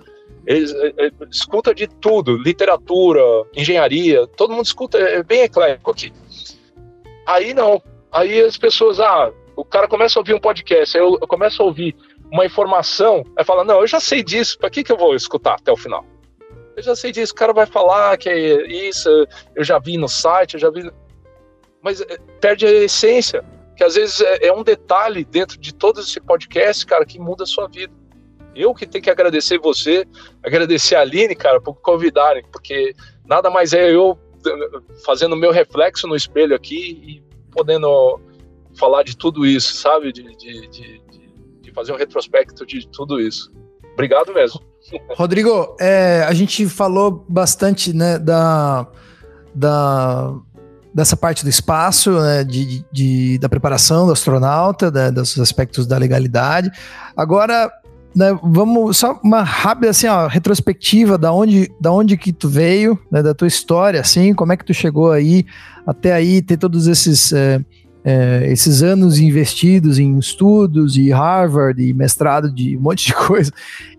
Eles, eles, é, é, escuta de tudo, literatura, engenharia, todo mundo escuta, é bem eclético aqui. Aí não. Aí as pessoas, ah, o cara começa a ouvir um podcast, aí eu, eu começo a ouvir uma informação, aí fala, não, eu já sei disso, para que, que eu vou escutar até o final? Eu já sei disso, o cara vai falar que é isso, eu já vi no site, eu já vi. Mas é, perde a essência, que às vezes é, é um detalhe dentro de todo esse podcast, cara, que muda a sua vida. Eu que tenho que agradecer você, agradecer a Aline, cara, por convidarem, porque nada mais é eu fazendo meu reflexo no espelho aqui e podendo falar de tudo isso, sabe? De, de, de, de fazer um retrospecto de tudo isso. Obrigado mesmo. Rodrigo, é, a gente falou bastante né, da, da, dessa parte do espaço, né, de, de, da preparação do astronauta, né, dos aspectos da legalidade. Agora, né, vamos só uma rápida assim, ó, retrospectiva da onde, da onde que tu veio, né, da tua história, assim, como é que tu chegou aí até aí ter todos esses é, é, esses anos investidos em estudos e Harvard e mestrado de um monte de [laughs] coisa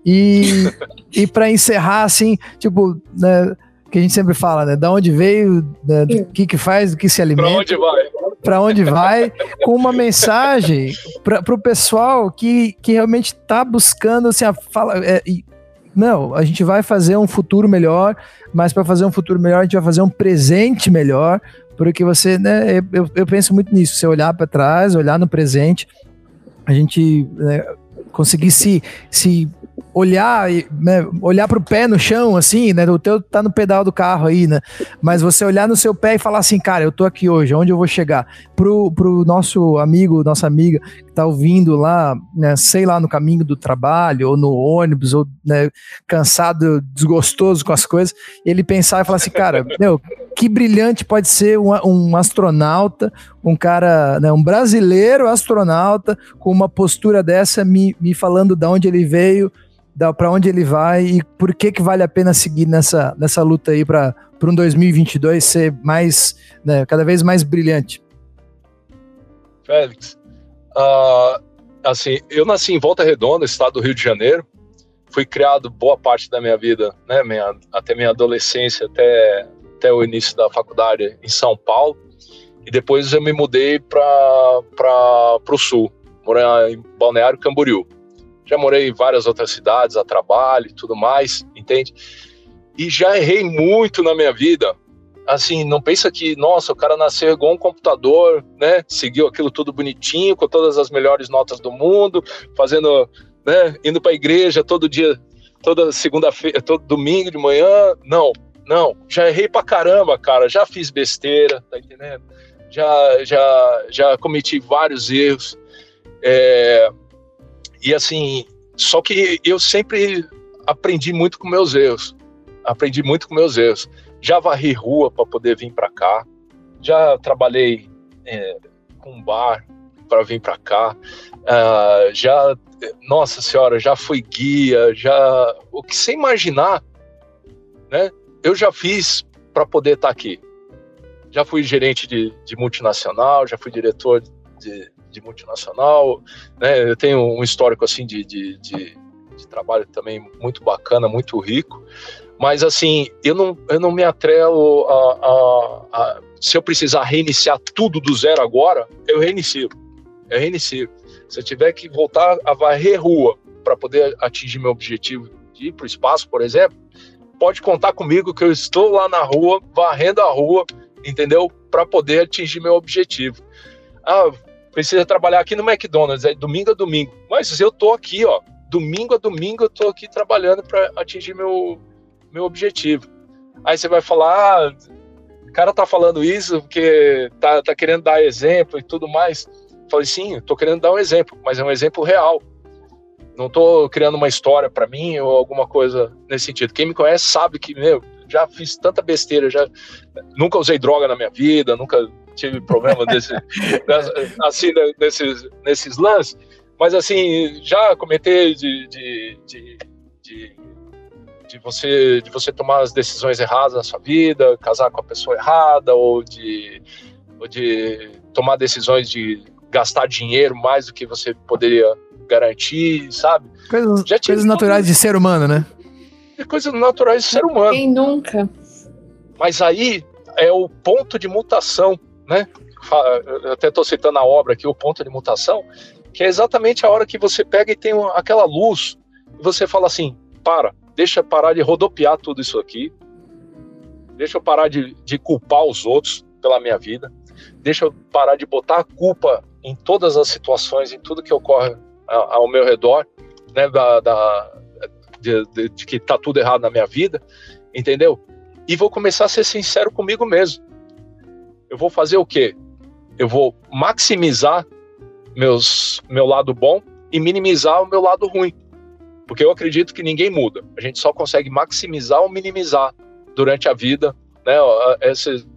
e, e para encerrar assim, tipo, né, que a gente sempre fala, né, da onde veio, né, do que que faz, do que se alimenta. Para onde vai? para onde vai, com uma mensagem para o pessoal que, que realmente está buscando assim, a fala. É, e, não, a gente vai fazer um futuro melhor, mas para fazer um futuro melhor, a gente vai fazer um presente melhor, porque você, né, eu, eu penso muito nisso, você olhar para trás, olhar no presente, a gente né, conseguir se, se olhar, né, olhar para o pé no chão, assim, né? O teu tá no pedal do carro aí, né? Mas você olhar no seu pé e falar assim, cara, eu tô aqui hoje, onde eu vou chegar? Pro, pro nosso amigo, nossa amiga que tá ouvindo lá, né, sei lá, no caminho do trabalho, ou no ônibus, ou né, cansado, desgostoso com as coisas, ele pensar e falar assim, cara, [laughs] meu, que brilhante pode ser um, um astronauta, um cara, né, um brasileiro astronauta com uma postura dessa, me, me falando de onde ele veio, para onde ele vai e por que que vale a pena seguir nessa, nessa luta aí para um 2022 ser mais, né, cada vez mais brilhante. Félix, uh, assim, eu nasci em Volta Redonda, estado do Rio de Janeiro, fui criado boa parte da minha vida, né, minha, até minha adolescência, até, até o início da faculdade em São Paulo, e depois eu me mudei para o sul, morar em Balneário Camboriú. Já morei em várias outras cidades a trabalho e tudo mais, entende? E já errei muito na minha vida. Assim, não pensa que, nossa, o cara nasceu igual um computador, né? Seguiu aquilo tudo bonitinho, com todas as melhores notas do mundo, fazendo, né? Indo para a igreja todo dia, toda segunda-feira, todo domingo de manhã. Não, não. Já errei pra caramba, cara. Já fiz besteira, tá entendendo? Já, já, já cometi vários erros. É, e assim, só que eu sempre aprendi muito com meus erros. Aprendi muito com meus erros. Já varri rua para poder vir para cá. Já trabalhei é, com bar para vir para cá. Uh, já, nossa senhora, já fui guia, já o que você imaginar, né? Eu já fiz para poder estar tá aqui. Já fui gerente de, de multinacional, já fui diretor de, de multinacional, né? Eu tenho um histórico assim de, de, de, de trabalho também muito bacana, muito rico, mas assim eu não, eu não me atrelo a, a, a se eu precisar reiniciar tudo do zero agora, eu reinicio, eu reinicio. Se eu tiver que voltar a varrer rua para poder atingir meu objetivo de ir para o espaço, por exemplo, pode contar comigo que eu estou lá na rua, varrendo a rua, entendeu? Para poder atingir meu objetivo. Ah, precisa trabalhar aqui no McDonald's, é domingo a domingo. Mas eu tô aqui, ó, domingo a domingo eu tô aqui trabalhando para atingir meu, meu objetivo. Aí você vai falar, ah, o cara tá falando isso porque tá, tá querendo dar exemplo e tudo mais. Eu falei, sim, eu tô querendo dar um exemplo, mas é um exemplo real. Não tô criando uma história para mim ou alguma coisa nesse sentido. Quem me conhece sabe que, meu, já fiz tanta besteira, já nunca usei droga na minha vida, nunca tive problema desse, [laughs] assim, né, nesses, nesses lances, mas assim, já comentei de, de, de, de, de, você, de você tomar as decisões erradas na sua vida, casar com a pessoa errada, ou de, ou de tomar decisões de gastar dinheiro mais do que você poderia garantir, sabe? Coisas, coisas naturais de ser humano, né? Coisas naturais de ser humano. Quem nunca? Mas aí é o ponto de mutação né? Eu até estou citando a obra aqui, o ponto de mutação, que é exatamente a hora que você pega e tem aquela luz, e você fala assim: para, deixa parar de rodopiar tudo isso aqui, deixa eu parar de, de culpar os outros pela minha vida, deixa eu parar de botar a culpa em todas as situações, em tudo que ocorre ao meu redor, né, da, da de, de, de, que tá tudo errado na minha vida, entendeu? E vou começar a ser sincero comigo mesmo. Eu vou fazer o quê? Eu vou maximizar meus, meu lado bom e minimizar o meu lado ruim. Porque eu acredito que ninguém muda. A gente só consegue maximizar ou minimizar durante a vida né, essas,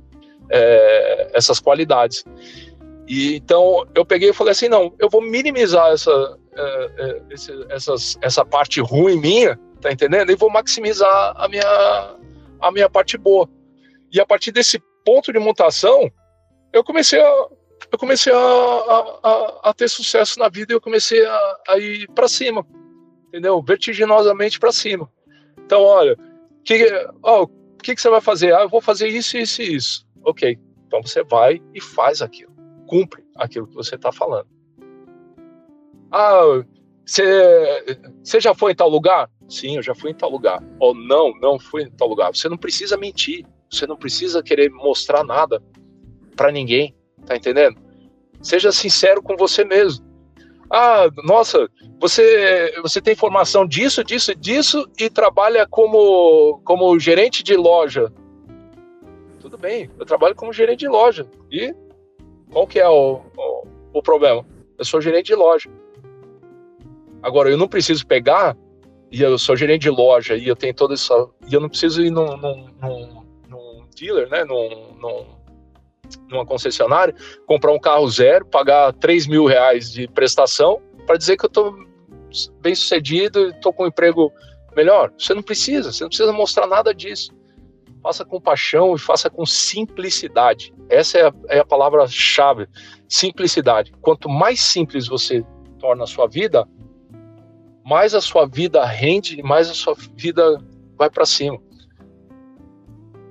é, essas qualidades. E então eu peguei e falei assim, não, eu vou minimizar essa, é, é, esse, essas, essa parte ruim minha, tá entendendo? E vou maximizar a minha, a minha parte boa. E a partir desse ponto de mutação, eu comecei a, eu comecei a, a, a ter sucesso na vida e eu comecei a, a ir para cima, entendeu? Vertiginosamente para cima. Então, olha, que, o que, que você vai fazer? Ah, eu vou fazer isso, isso e isso. Ok, então você vai e faz aquilo cumpre aquilo que você está falando. Ah, você já foi em tal lugar? Sim, eu já fui em tal lugar. Ou não, não fui em tal lugar. Você não precisa mentir. Você não precisa querer mostrar nada para ninguém. Tá entendendo? Seja sincero com você mesmo. Ah, nossa, você você tem formação disso, disso, disso e trabalha como como gerente de loja. Tudo bem, eu trabalho como gerente de loja e qual que é o, o, o problema? Eu sou gerente de loja. Agora, eu não preciso pegar, e eu sou gerente de loja, e eu tenho toda essa. E eu não preciso ir num, num, num, dealer, né? Num, num, numa concessionária, comprar um carro zero, pagar 3 mil reais de prestação, para dizer que eu estou bem sucedido e estou com um emprego melhor. Você não precisa, você não precisa mostrar nada disso faça com paixão e faça com simplicidade. Essa é a, é a palavra-chave: simplicidade. Quanto mais simples você torna a sua vida, mais a sua vida rende, mais a sua vida vai para cima.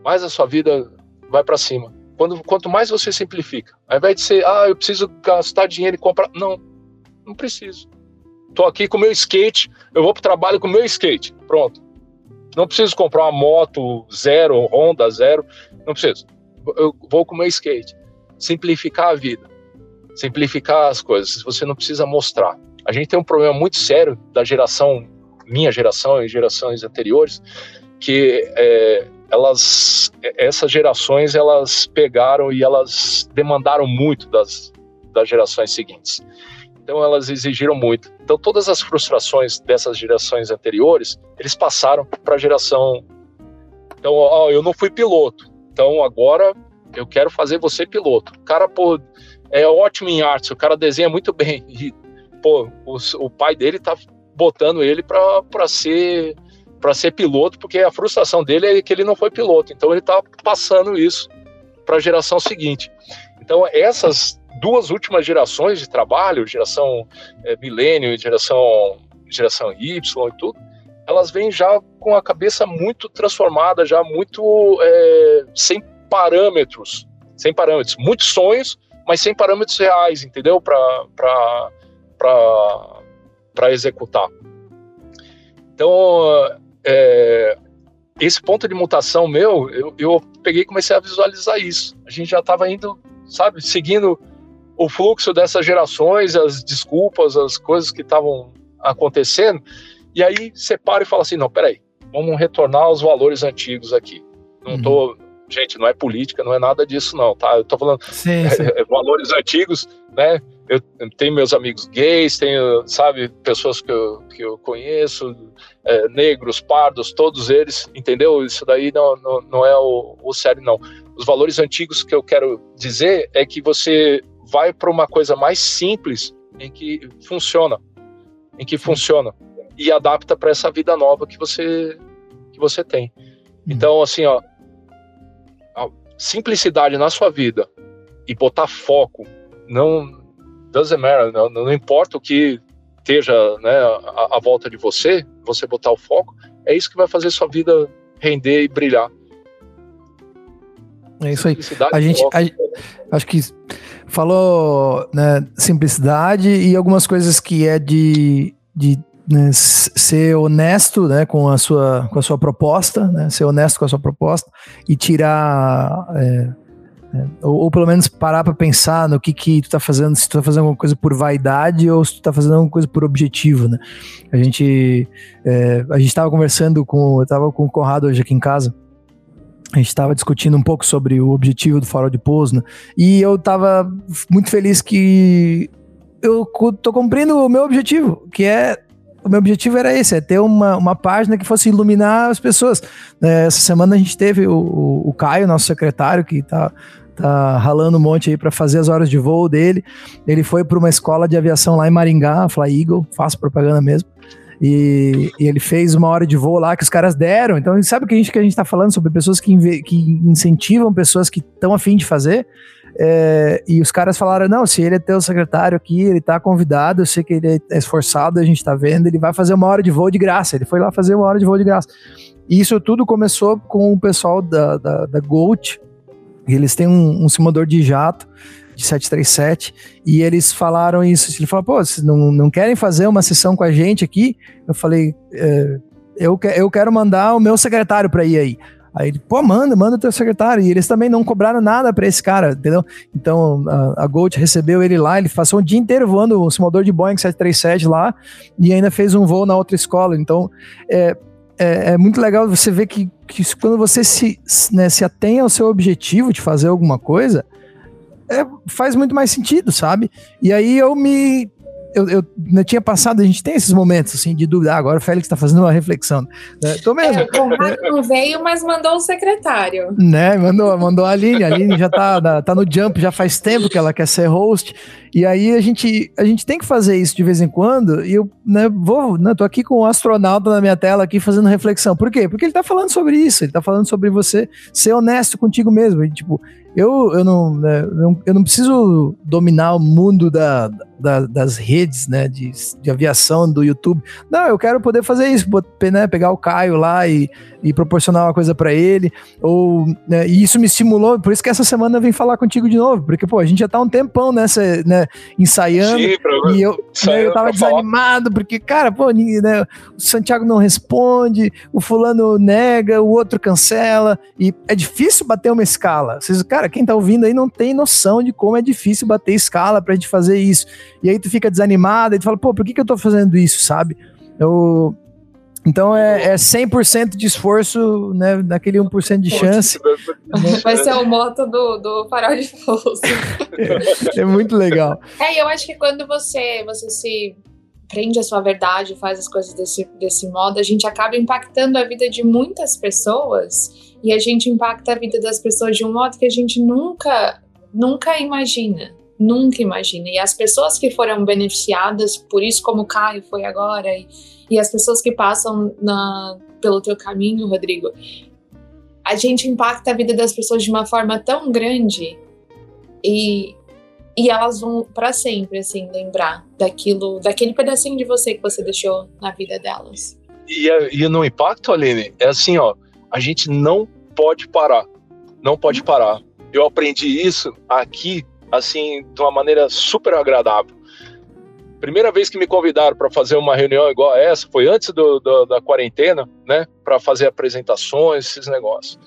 Mais a sua vida vai para cima. Quando, quanto mais você simplifica, ao invés de ser, ah, eu preciso gastar dinheiro e comprar. Não, não preciso. Estou aqui com o meu skate, eu vou para o trabalho com o meu skate. Pronto. Não preciso comprar uma moto zero, Honda zero, não preciso. Eu vou com o meu skate. Simplificar a vida, simplificar as coisas. Você não precisa mostrar. A gente tem um problema muito sério da geração, minha geração e gerações anteriores, que é, elas, essas gerações, elas pegaram e elas demandaram muito das, das gerações seguintes. Então elas exigiram muito. Então todas as frustrações dessas gerações anteriores, eles passaram para a geração. Então, ó, eu não fui piloto. Então agora eu quero fazer você piloto. O cara, pô, é ótimo em arte, o cara desenha muito bem. E, pô, o, o pai dele tá botando ele para ser para ser piloto, porque a frustração dele é que ele não foi piloto. Então ele tá passando isso para a geração seguinte. Então essas duas últimas gerações de trabalho, geração é, milênio geração, geração Y e tudo, elas vêm já com a cabeça muito transformada, já muito é, sem parâmetros, sem parâmetros, muitos sonhos, mas sem parâmetros reais, entendeu? Para executar. Então, é, esse ponto de mutação meu, eu, eu peguei e comecei a visualizar isso. A gente já estava indo, sabe, seguindo o fluxo dessas gerações, as desculpas, as coisas que estavam acontecendo, e aí separa e fala assim: não, peraí, vamos retornar aos valores antigos aqui. Não tô. Uhum. Gente, não é política, não é nada disso, não, tá? Eu tô falando sim, sim. É, valores antigos, né? Eu, tenho meus amigos gays, tenho, sabe, pessoas que eu, que eu conheço, é, negros, pardos, todos eles, entendeu? Isso daí não, não, não é o, o sério, não. Os valores antigos que eu quero dizer é que você vai para uma coisa mais simples em que funciona, em que funciona e adapta para essa vida nova que você que você tem. Uhum. Então, assim, ó, simplicidade na sua vida e botar foco, não doesn't matter, não, não importa o que esteja né, à, à volta de você, você botar o foco, é isso que vai fazer sua vida render e brilhar. É isso aí. A gente, a, acho que falou né, simplicidade e algumas coisas que é de, de né, ser honesto né, com, a sua, com a sua proposta, né, ser honesto com a sua proposta e tirar. É, é, ou, ou, pelo menos parar para pensar no que, que tu tá fazendo, se tu tá fazendo alguma coisa por vaidade ou se tu tá fazendo alguma coisa por objetivo, né? A gente, é, a gente tava conversando com, eu tava com o Conrado hoje aqui em casa, a gente estava discutindo um pouco sobre o objetivo do farol de pouso, né? e eu estava muito feliz que eu tô cumprindo o meu objetivo, que é o meu objetivo era esse, é ter uma, uma página que fosse iluminar as pessoas. É, essa semana a gente teve o, o Caio, nosso secretário, que tá, tá ralando um monte aí para fazer as horas de voo dele. Ele foi para uma escola de aviação lá em Maringá, Fly Eagle, faço propaganda mesmo. E, e, ele fez uma hora de voo lá que os caras deram. Então, sabe o que a gente, que a gente tá falando sobre pessoas que, que incentivam pessoas que estão afim de fazer? É, e os caras falaram: não, se ele é teu secretário aqui, ele tá convidado, eu sei que ele é esforçado, a gente tá vendo, ele vai fazer uma hora de voo de graça. Ele foi lá fazer uma hora de voo de graça. E isso tudo começou com o pessoal da, da, da Gold. Eles têm um, um simulador de jato de 737 e eles falaram isso. Ele falou: pô, vocês não, não querem fazer uma sessão com a gente aqui? Eu falei: é, eu, que, eu quero mandar o meu secretário para ir aí. Aí ele, pô, manda, manda teu secretário. E eles também não cobraram nada para esse cara, entendeu? Então a, a Gold recebeu ele lá, ele passou um dia inteiro voando o simulador de Boeing 737 lá e ainda fez um voo na outra escola. Então é, é, é muito legal você ver que, que quando você se, né, se atém ao seu objetivo de fazer alguma coisa, é, faz muito mais sentido, sabe? E aí eu me eu, eu, eu, tinha passado, a gente tem esses momentos assim de dúvida. Ah, agora o Félix está fazendo uma reflexão. Né? Tô mesmo. É, o Conrado não veio, mas mandou o secretário. Né, mandou, mandou a Aline. A Aline já tá, tá no jump já faz tempo que ela quer ser host. E aí a gente, a gente tem que fazer isso de vez em quando. E eu né, vou, né, tô aqui com um astronauta na minha tela aqui fazendo reflexão. Por quê? Porque ele tá falando sobre isso. Ele tá falando sobre você ser honesto contigo mesmo. E, tipo, eu, eu, não, né, eu não preciso dominar o mundo da, da, das redes né, de, de aviação do YouTube. Não, eu quero poder fazer isso, né, pegar o Caio lá e, e proporcionar uma coisa para ele. Ou, né, e isso me estimulou, por isso que essa semana eu vim falar contigo de novo, porque pô, a gente já tá um tempão nessa, né, ensaiando. Sim, e eu, né, eu tava desanimado, porque, cara, pô, né, o Santiago não responde, o fulano nega, o outro cancela. E é difícil bater uma escala. Vocês, cara, cara, quem tá ouvindo aí não tem noção de como é difícil bater escala pra gente fazer isso. E aí tu fica desanimado e tu fala, pô, por que, que eu tô fazendo isso, sabe? Eu, então é, é 100% de esforço, né, naquele 1% de chance. Vai ser o moto do, do farol de força. [laughs] É, é, muito legal. É, eu acho que quando você, você se prende a sua verdade, faz as coisas desse, desse modo, a gente acaba impactando a vida de muitas pessoas e a gente impacta a vida das pessoas de um modo que a gente nunca, nunca imagina. Nunca imagina. E as pessoas que foram beneficiadas por isso, como o Caio foi agora, e, e as pessoas que passam na, pelo teu caminho, Rodrigo, a gente impacta a vida das pessoas de uma forma tão grande e, e elas vão para sempre assim lembrar daquilo, daquele pedacinho de você que você deixou na vida delas. E, e no impacto, Aline, é assim, ó, a gente não pode parar. Não pode parar. Eu aprendi isso aqui, assim, de uma maneira super agradável. Primeira vez que me convidaram para fazer uma reunião igual a essa foi antes do, do, da quarentena, né? Para fazer apresentações, esses negócios.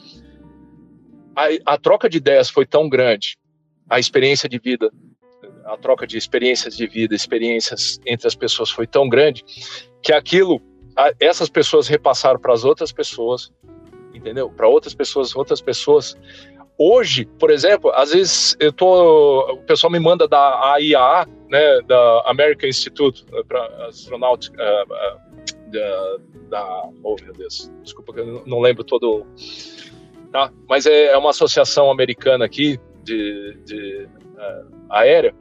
A, a troca de ideias foi tão grande, a experiência de vida, a troca de experiências de vida, experiências entre as pessoas foi tão grande que aquilo, essas pessoas repassaram para as outras pessoas, entendeu? Para outras pessoas, outras pessoas. Hoje, por exemplo, às vezes eu tô, o pessoal me manda da AIAA, né, da American Institute eh, para Astronáutica, uh, uh, da, da, oh meu Deus, desculpa que eu não lembro todo, tá? Mas é, é uma associação americana aqui de, de uh, aérea.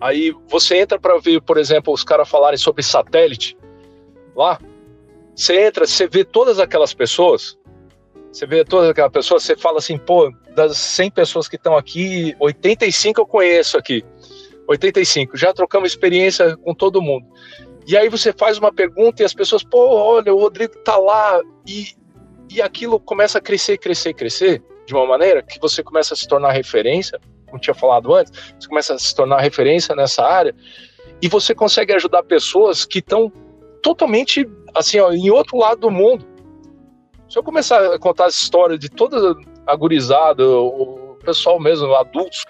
Aí você entra para ver, por exemplo, os caras falarem sobre satélite lá, você entra, você vê todas aquelas pessoas, você vê todas aquelas pessoas, você fala assim, pô, das 100 pessoas que estão aqui, 85 eu conheço aqui. 85, já trocamos experiência com todo mundo. E aí você faz uma pergunta e as pessoas, pô, olha, o Rodrigo tá lá e, e aquilo começa a crescer, crescer, crescer. de uma maneira que você começa a se tornar referência, como tinha falado antes, você começa a se tornar referência nessa área e você consegue ajudar pessoas que estão totalmente assim, ó, em outro lado do mundo. Se eu começar a contar essa história de toda a gurizada, o pessoal mesmo, adultos,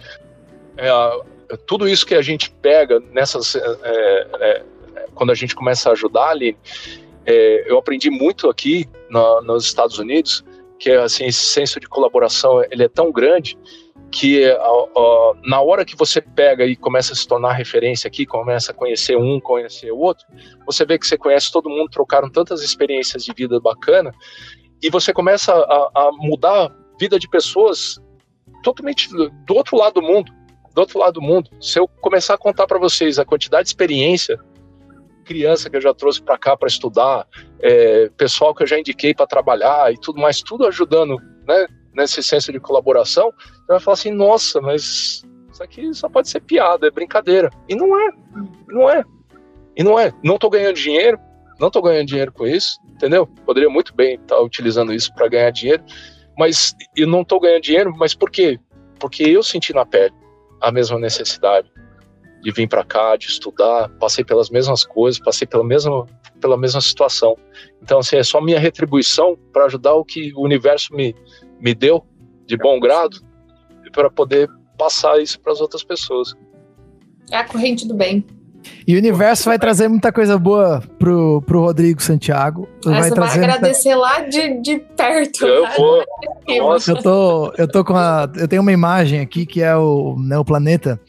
é, tudo isso que a gente pega nessas. É, é, quando a gente começa a ajudar ali, é, eu aprendi muito aqui no, nos Estados Unidos que assim esse senso de colaboração ele é tão grande que na hora que você pega e começa a se tornar referência aqui, começa a conhecer um, conhecer o outro, você vê que você conhece todo mundo, trocaram tantas experiências de vida bacana, e você começa a, a mudar a vida de pessoas totalmente do outro lado do mundo, do outro lado do mundo. Se eu começar a contar para vocês a quantidade de experiência criança que eu já trouxe para cá para estudar, é, pessoal que eu já indiquei para trabalhar e tudo mais, tudo ajudando, né, nesse senso de colaboração, você vai falar assim, nossa, mas isso aqui só pode ser piada, é brincadeira. E não é, não é. E não é. Não estou ganhando dinheiro, não estou ganhando dinheiro com isso, entendeu? Poderia muito bem estar tá utilizando isso para ganhar dinheiro, mas eu não estou ganhando dinheiro, mas por quê? Porque eu senti na pele a mesma necessidade de vir para cá, de estudar, passei pelas mesmas coisas, passei pela mesma, pela mesma situação. Então, assim, é só minha retribuição para ajudar o que o universo me, me deu de bom grado para poder passar isso para as outras pessoas. É a corrente do bem. E o universo vai trazer muita coisa boa pro, pro Rodrigo Santiago. vai você trazer vai agradecer muita... lá de, de perto. Eu vou. Nossa. Eu tô, eu tô com a. Eu tenho uma imagem aqui que é o, né, o planeta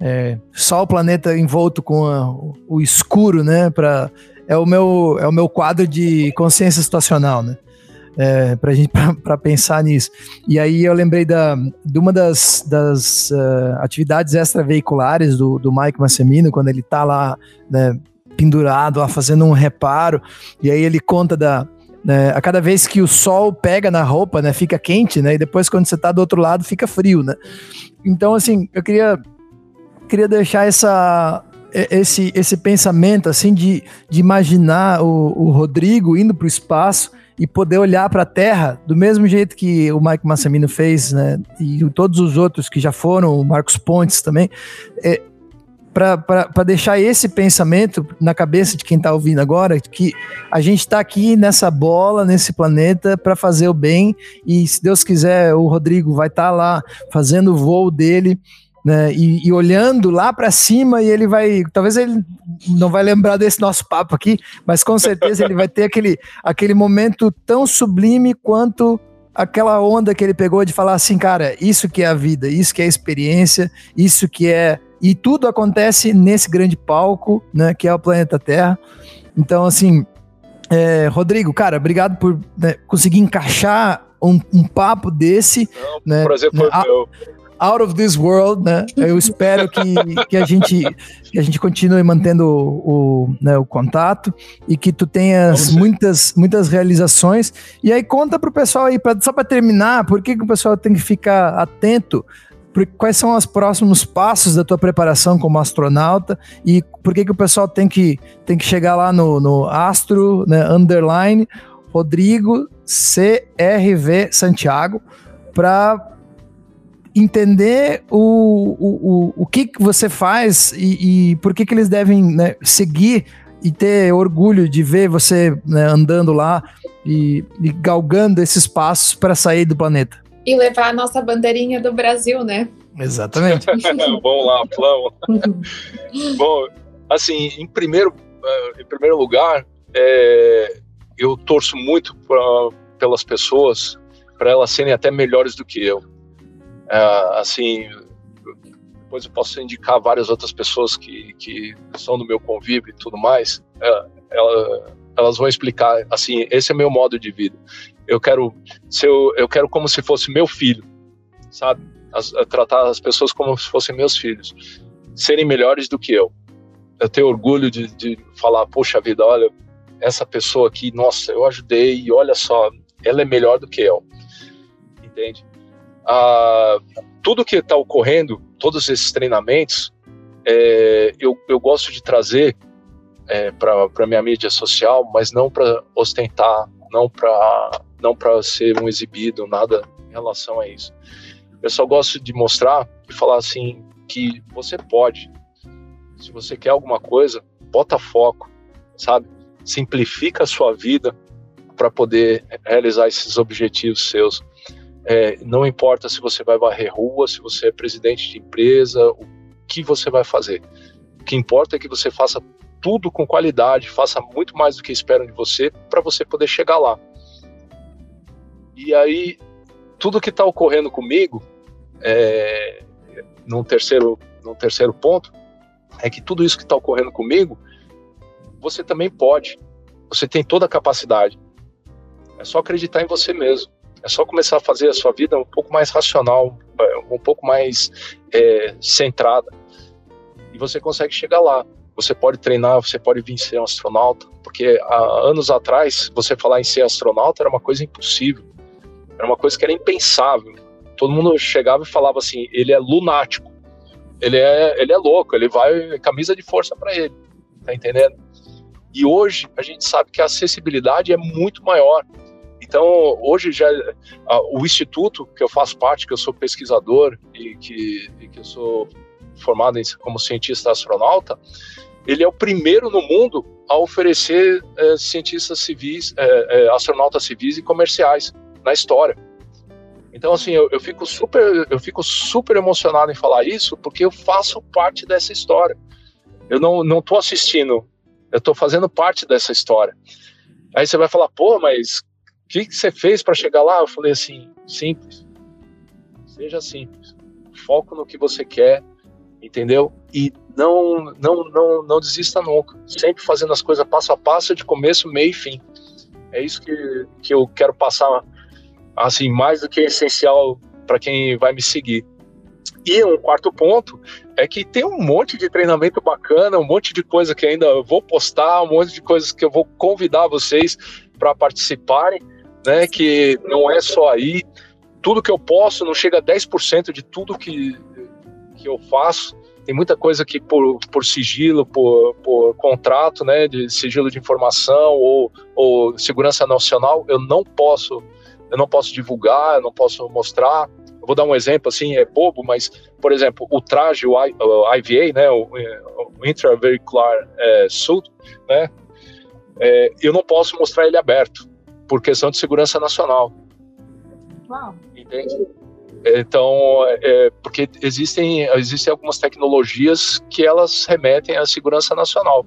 é, só o planeta envolto com a, o escuro, né? Pra, é o meu é o meu quadro de consciência situacional, né? É, pra gente [laughs] para pensar nisso. E aí eu lembrei da, de uma das, das uh, atividades extraveiculares do, do Mike Massimino, quando ele tá lá né, pendurado, lá fazendo um reparo, e aí ele conta da, né, a cada vez que o sol pega na roupa, né, fica quente, né, e depois quando você tá do outro lado fica frio, né. Então, assim, eu queria queria deixar essa, esse, esse pensamento assim de, de imaginar o, o Rodrigo indo para o espaço e poder olhar para a Terra do mesmo jeito que o Mike Massimino fez, né? E todos os outros que já foram, o Marcos Pontes também, é, para deixar esse pensamento na cabeça de quem está ouvindo agora, que a gente está aqui nessa bola, nesse planeta, para fazer o bem, e se Deus quiser, o Rodrigo vai estar tá lá fazendo o voo dele né? E, e olhando lá para cima e ele vai, talvez ele não vai lembrar desse nosso papo aqui, mas com certeza ele vai ter aquele, aquele momento tão sublime quanto aquela onda que ele pegou de falar assim, cara, isso que é a vida, isso que é a experiência, isso que é e tudo acontece nesse grande palco, né, que é o planeta Terra. Então, assim, é, Rodrigo, cara, obrigado por né, conseguir encaixar um, um papo desse. Não, né, prazer foi né, meu out of this world, né? Eu espero que, que, a, gente, que a gente continue mantendo o, o, né, o contato e que tu tenhas muitas, muitas realizações. E aí conta pro pessoal aí, pra, só para terminar, por que, que o pessoal tem que ficar atento quais são os próximos passos da tua preparação como astronauta e por que, que o pessoal tem que, tem que chegar lá no, no Astro, né, underline, Rodrigo CRV Santiago, para entender o, o, o, o que, que você faz e, e por que, que eles devem né, seguir e ter orgulho de ver você né, andando lá e, e galgando esses passos para sair do planeta. E levar a nossa bandeirinha do Brasil, né? Exatamente. [laughs] Vamos lá, vamos. [laughs] Bom, assim, em primeiro, uh, em primeiro lugar, é, eu torço muito pra, pelas pessoas para elas serem até melhores do que eu. É, assim, depois eu posso indicar várias outras pessoas que, que são do meu convívio e tudo mais. É, ela, elas vão explicar assim, esse é meu modo de vida. Eu quero ser, eu quero como se fosse meu filho, sabe? As, tratar as pessoas como se fossem meus filhos, serem melhores do que eu. Eu tenho orgulho de, de falar, poxa vida, olha, essa pessoa aqui, nossa, eu ajudei e olha só, ela é melhor do que eu, entende? Ah, tudo que está ocorrendo, todos esses treinamentos, é, eu, eu gosto de trazer é, para minha mídia social, mas não para ostentar, não para não para ser um exibido, nada relação a isso. Eu só gosto de mostrar e falar assim que você pode. Se você quer alguma coisa, bota foco, sabe? Simplifica a sua vida para poder realizar esses objetivos seus. É, não importa se você vai varrer rua, se você é presidente de empresa, o que você vai fazer. O que importa é que você faça tudo com qualidade, faça muito mais do que esperam de você para você poder chegar lá. E aí, tudo que está ocorrendo comigo, é, num, terceiro, num terceiro ponto, é que tudo isso que está ocorrendo comigo, você também pode. Você tem toda a capacidade. É só acreditar em você mesmo. É só começar a fazer a sua vida um pouco mais racional, um pouco mais é, centrada. E você consegue chegar lá. Você pode treinar, você pode vir ser um astronauta, porque há anos atrás, você falar em ser astronauta era uma coisa impossível. Era uma coisa que era impensável. Todo mundo chegava e falava assim: ele é lunático, ele é, ele é louco, ele vai camisa de força para ele. Tá entendendo? E hoje a gente sabe que a acessibilidade é muito maior. Então, hoje já o instituto que eu faço parte, que eu sou pesquisador e que, e que eu sou formado em, como cientista astronauta, ele é o primeiro no mundo a oferecer é, cientistas civis, é, astronautas civis e comerciais na história. Então, assim, eu, eu, fico super, eu fico super emocionado em falar isso, porque eu faço parte dessa história. Eu não, não tô assistindo, eu tô fazendo parte dessa história. Aí você vai falar, pô, mas o que, você fez para chegar lá? Eu falei assim, simples. Seja simples. Foco no que você quer, entendeu? E não, não, não, não desista nunca. Sempre fazendo as coisas passo a passo, de começo, meio e fim. É isso que, que eu quero passar, assim, mais do que essencial para quem vai me seguir. E um quarto ponto é que tem um monte de treinamento bacana, um monte de coisa que ainda vou postar, um monte de coisas que eu vou convidar vocês para participarem né? Que não é só aí. Tudo que eu posso não chega a 10% de tudo que, que eu faço. Tem muita coisa que por, por sigilo, por, por contrato, né, de sigilo de informação ou, ou segurança nacional, eu não posso, eu não posso divulgar, eu não posso mostrar. Eu vou dar um exemplo assim, é bobo, mas por exemplo, o traje, o, I, o IVA, né, o, o intravehicular é, suit, né, é, eu não posso mostrar ele aberto por questão de segurança nacional. Uau. Entende? Então, é, porque existem, existem algumas tecnologias que elas remetem à segurança nacional.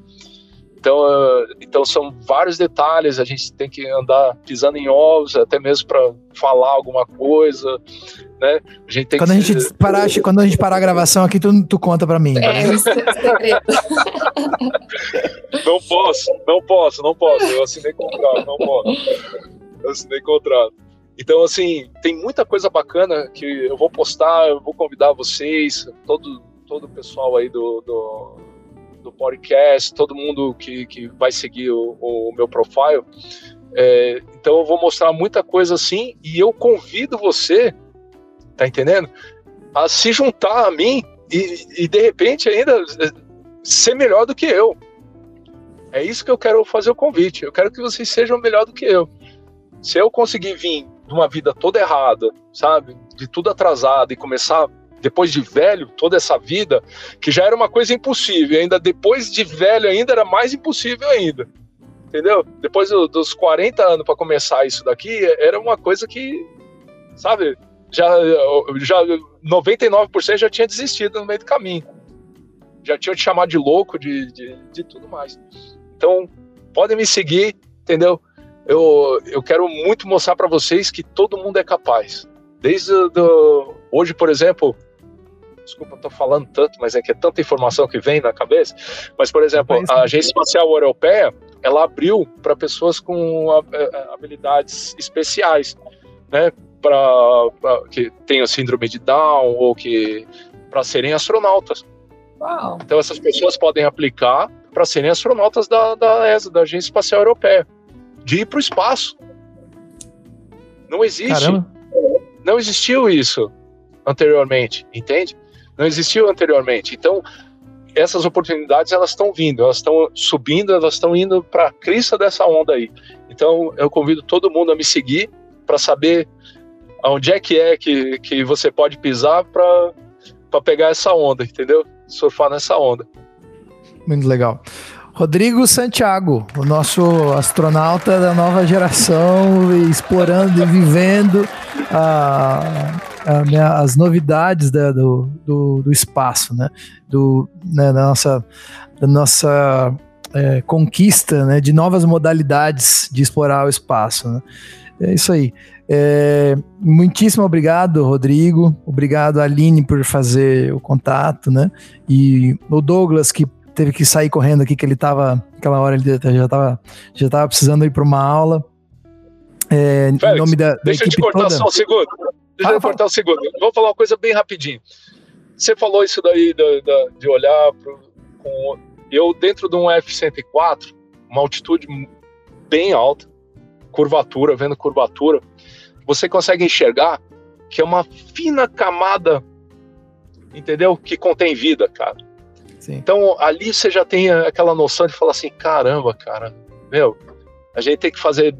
Então, uh, então são vários detalhes, a gente tem que andar pisando em ovos, até mesmo para falar alguma coisa, né? A gente tem quando, que a gente parar, quando a gente parar a gravação aqui, tu, tu conta para mim. É, não posso, não posso, não posso. Eu assinei contrato, não posso. Eu assinei contrato. Então, assim, tem muita coisa bacana que eu vou postar, eu vou convidar vocês, todo, todo o pessoal aí do, do, do podcast, todo mundo que, que vai seguir o, o meu profile. É, então, eu vou mostrar muita coisa assim e eu convido você, tá entendendo? A se juntar a mim e, e de repente ainda ser melhor do que eu. É isso que eu quero fazer o convite. Eu quero que vocês sejam melhor do que eu. Se eu conseguir vir de uma vida toda errada, sabe, de tudo atrasado e começar depois de velho toda essa vida, que já era uma coisa impossível, ainda depois de velho ainda era mais impossível ainda. Entendeu? Depois dos 40 anos para começar isso daqui, era uma coisa que, sabe, já já 99% já tinha desistido no meio do caminho. Já tinha te chamado de louco, de, de, de tudo mais. Então, podem me seguir, entendeu? Eu, eu quero muito mostrar para vocês que todo mundo é capaz. Desde do, hoje, por exemplo, desculpa, estou falando tanto, mas é que é tanta informação que vem na cabeça. Mas, por exemplo, a Agência Espacial Europeia, ela abriu para pessoas com habilidades especiais, né? Para que tenham síndrome de Down ou que para serem astronautas. Uau. Então essas pessoas podem aplicar para serem astronautas da, da ESA, da Agência Espacial Europeia, de ir para o espaço. Não existe. Caramba. Não existiu isso anteriormente, entende? Não existiu anteriormente. Então, essas oportunidades elas estão vindo, elas estão subindo, elas estão indo para a crista dessa onda aí. Então, eu convido todo mundo a me seguir para saber Onde é que é que, que você pode pisar para pegar essa onda, entendeu? Surfar nessa onda. Muito legal. Rodrigo Santiago, o nosso astronauta da nova geração, explorando e vivendo a, a, né, as novidades da, do, do, do, espaço, né? Do, né, da nossa, da nossa é, conquista né, de novas modalidades de explorar o espaço. Né? É isso aí. É, muitíssimo obrigado, Rodrigo. Obrigado, Aline, por fazer o contato, né? E o Douglas, que teve que sair correndo aqui, que ele estava, aquela hora ele já estava já tava precisando ir para uma aula. É, Félix, em nome da, da deixa eu te cortar toda. só um segundo. Deixa eu cortar um segundo. Vou falar uma coisa bem rapidinho. Você falou isso daí da, da, de olhar pro, com, eu dentro de um F-104, uma altitude bem alta, curvatura, vendo curvatura, você consegue enxergar que é uma fina camada, entendeu? Que contém vida, cara. Sim. Então ali você já tem aquela noção de falar assim, caramba, cara, meu, a gente tem que fazer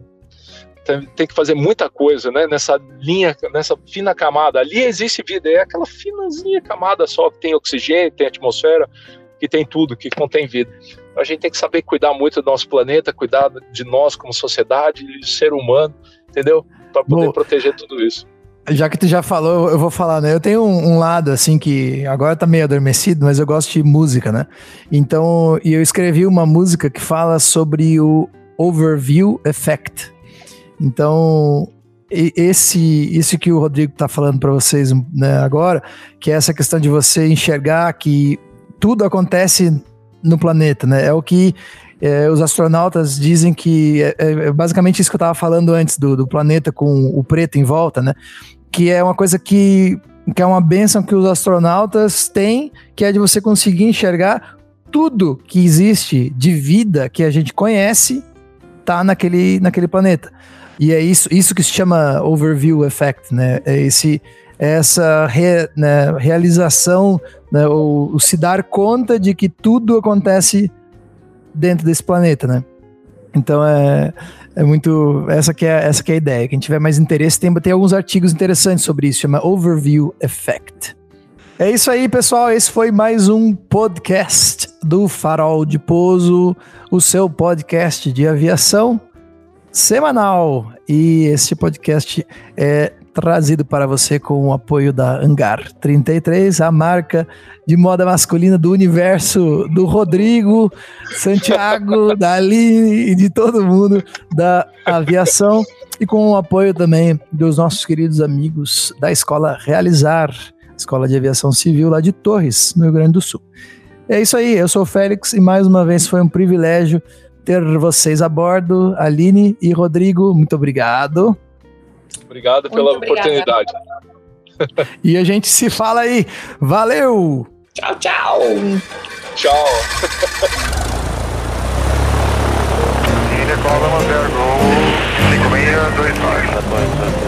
tem que fazer muita coisa, né? Nessa linha, nessa fina camada. Ali existe vida, é aquela finazinha camada só que tem oxigênio, tem atmosfera, que tem tudo, que contém vida. Então, a gente tem que saber cuidar muito do nosso planeta, cuidar de nós como sociedade, ser humano, entendeu? Para poder Bom, proteger tudo isso. Já que tu já falou, eu vou falar, né? Eu tenho um, um, lado, assim, que agora tá meio adormecido, mas eu gosto de música, né? Então, e eu escrevi uma música que fala sobre o Overview Effect. Então, esse isso que o Rodrigo tá falando para vocês né, agora, que é essa questão de você enxergar que tudo acontece no planeta, né? É o que é, os astronautas dizem que é, é, é basicamente isso que eu estava falando antes do, do planeta com o preto em volta, né? Que é uma coisa que, que é uma benção que os astronautas têm, que é de você conseguir enxergar tudo que existe de vida que a gente conhece tá naquele, naquele planeta. E é isso, isso que se chama overview effect, né? É esse, é essa re, né, realização, né, ou, se dar conta de que tudo acontece dentro desse planeta, né? Então é, é muito. Essa que é, essa que é a ideia. Quem tiver mais interesse, tem, tem alguns artigos interessantes sobre isso, chama Overview Effect. É isso aí, pessoal. Esse foi mais um podcast do Farol de Pouso, o seu podcast de aviação semanal. E esse podcast é trazido para você com o apoio da Angar 33, a marca de moda masculina do universo do Rodrigo, Santiago, [laughs] da Aline e de todo mundo da aviação e com o apoio também dos nossos queridos amigos da Escola Realizar, Escola de Aviação Civil lá de Torres, no Rio Grande do Sul. É isso aí, eu sou o Félix e mais uma vez foi um privilégio ter vocês a bordo, Aline e Rodrigo, muito obrigado. Obrigado pela Muito oportunidade. e a gente se fala aí. Valeu! Tchau, tchau! Tchau! Nicola Manvergo, 5629.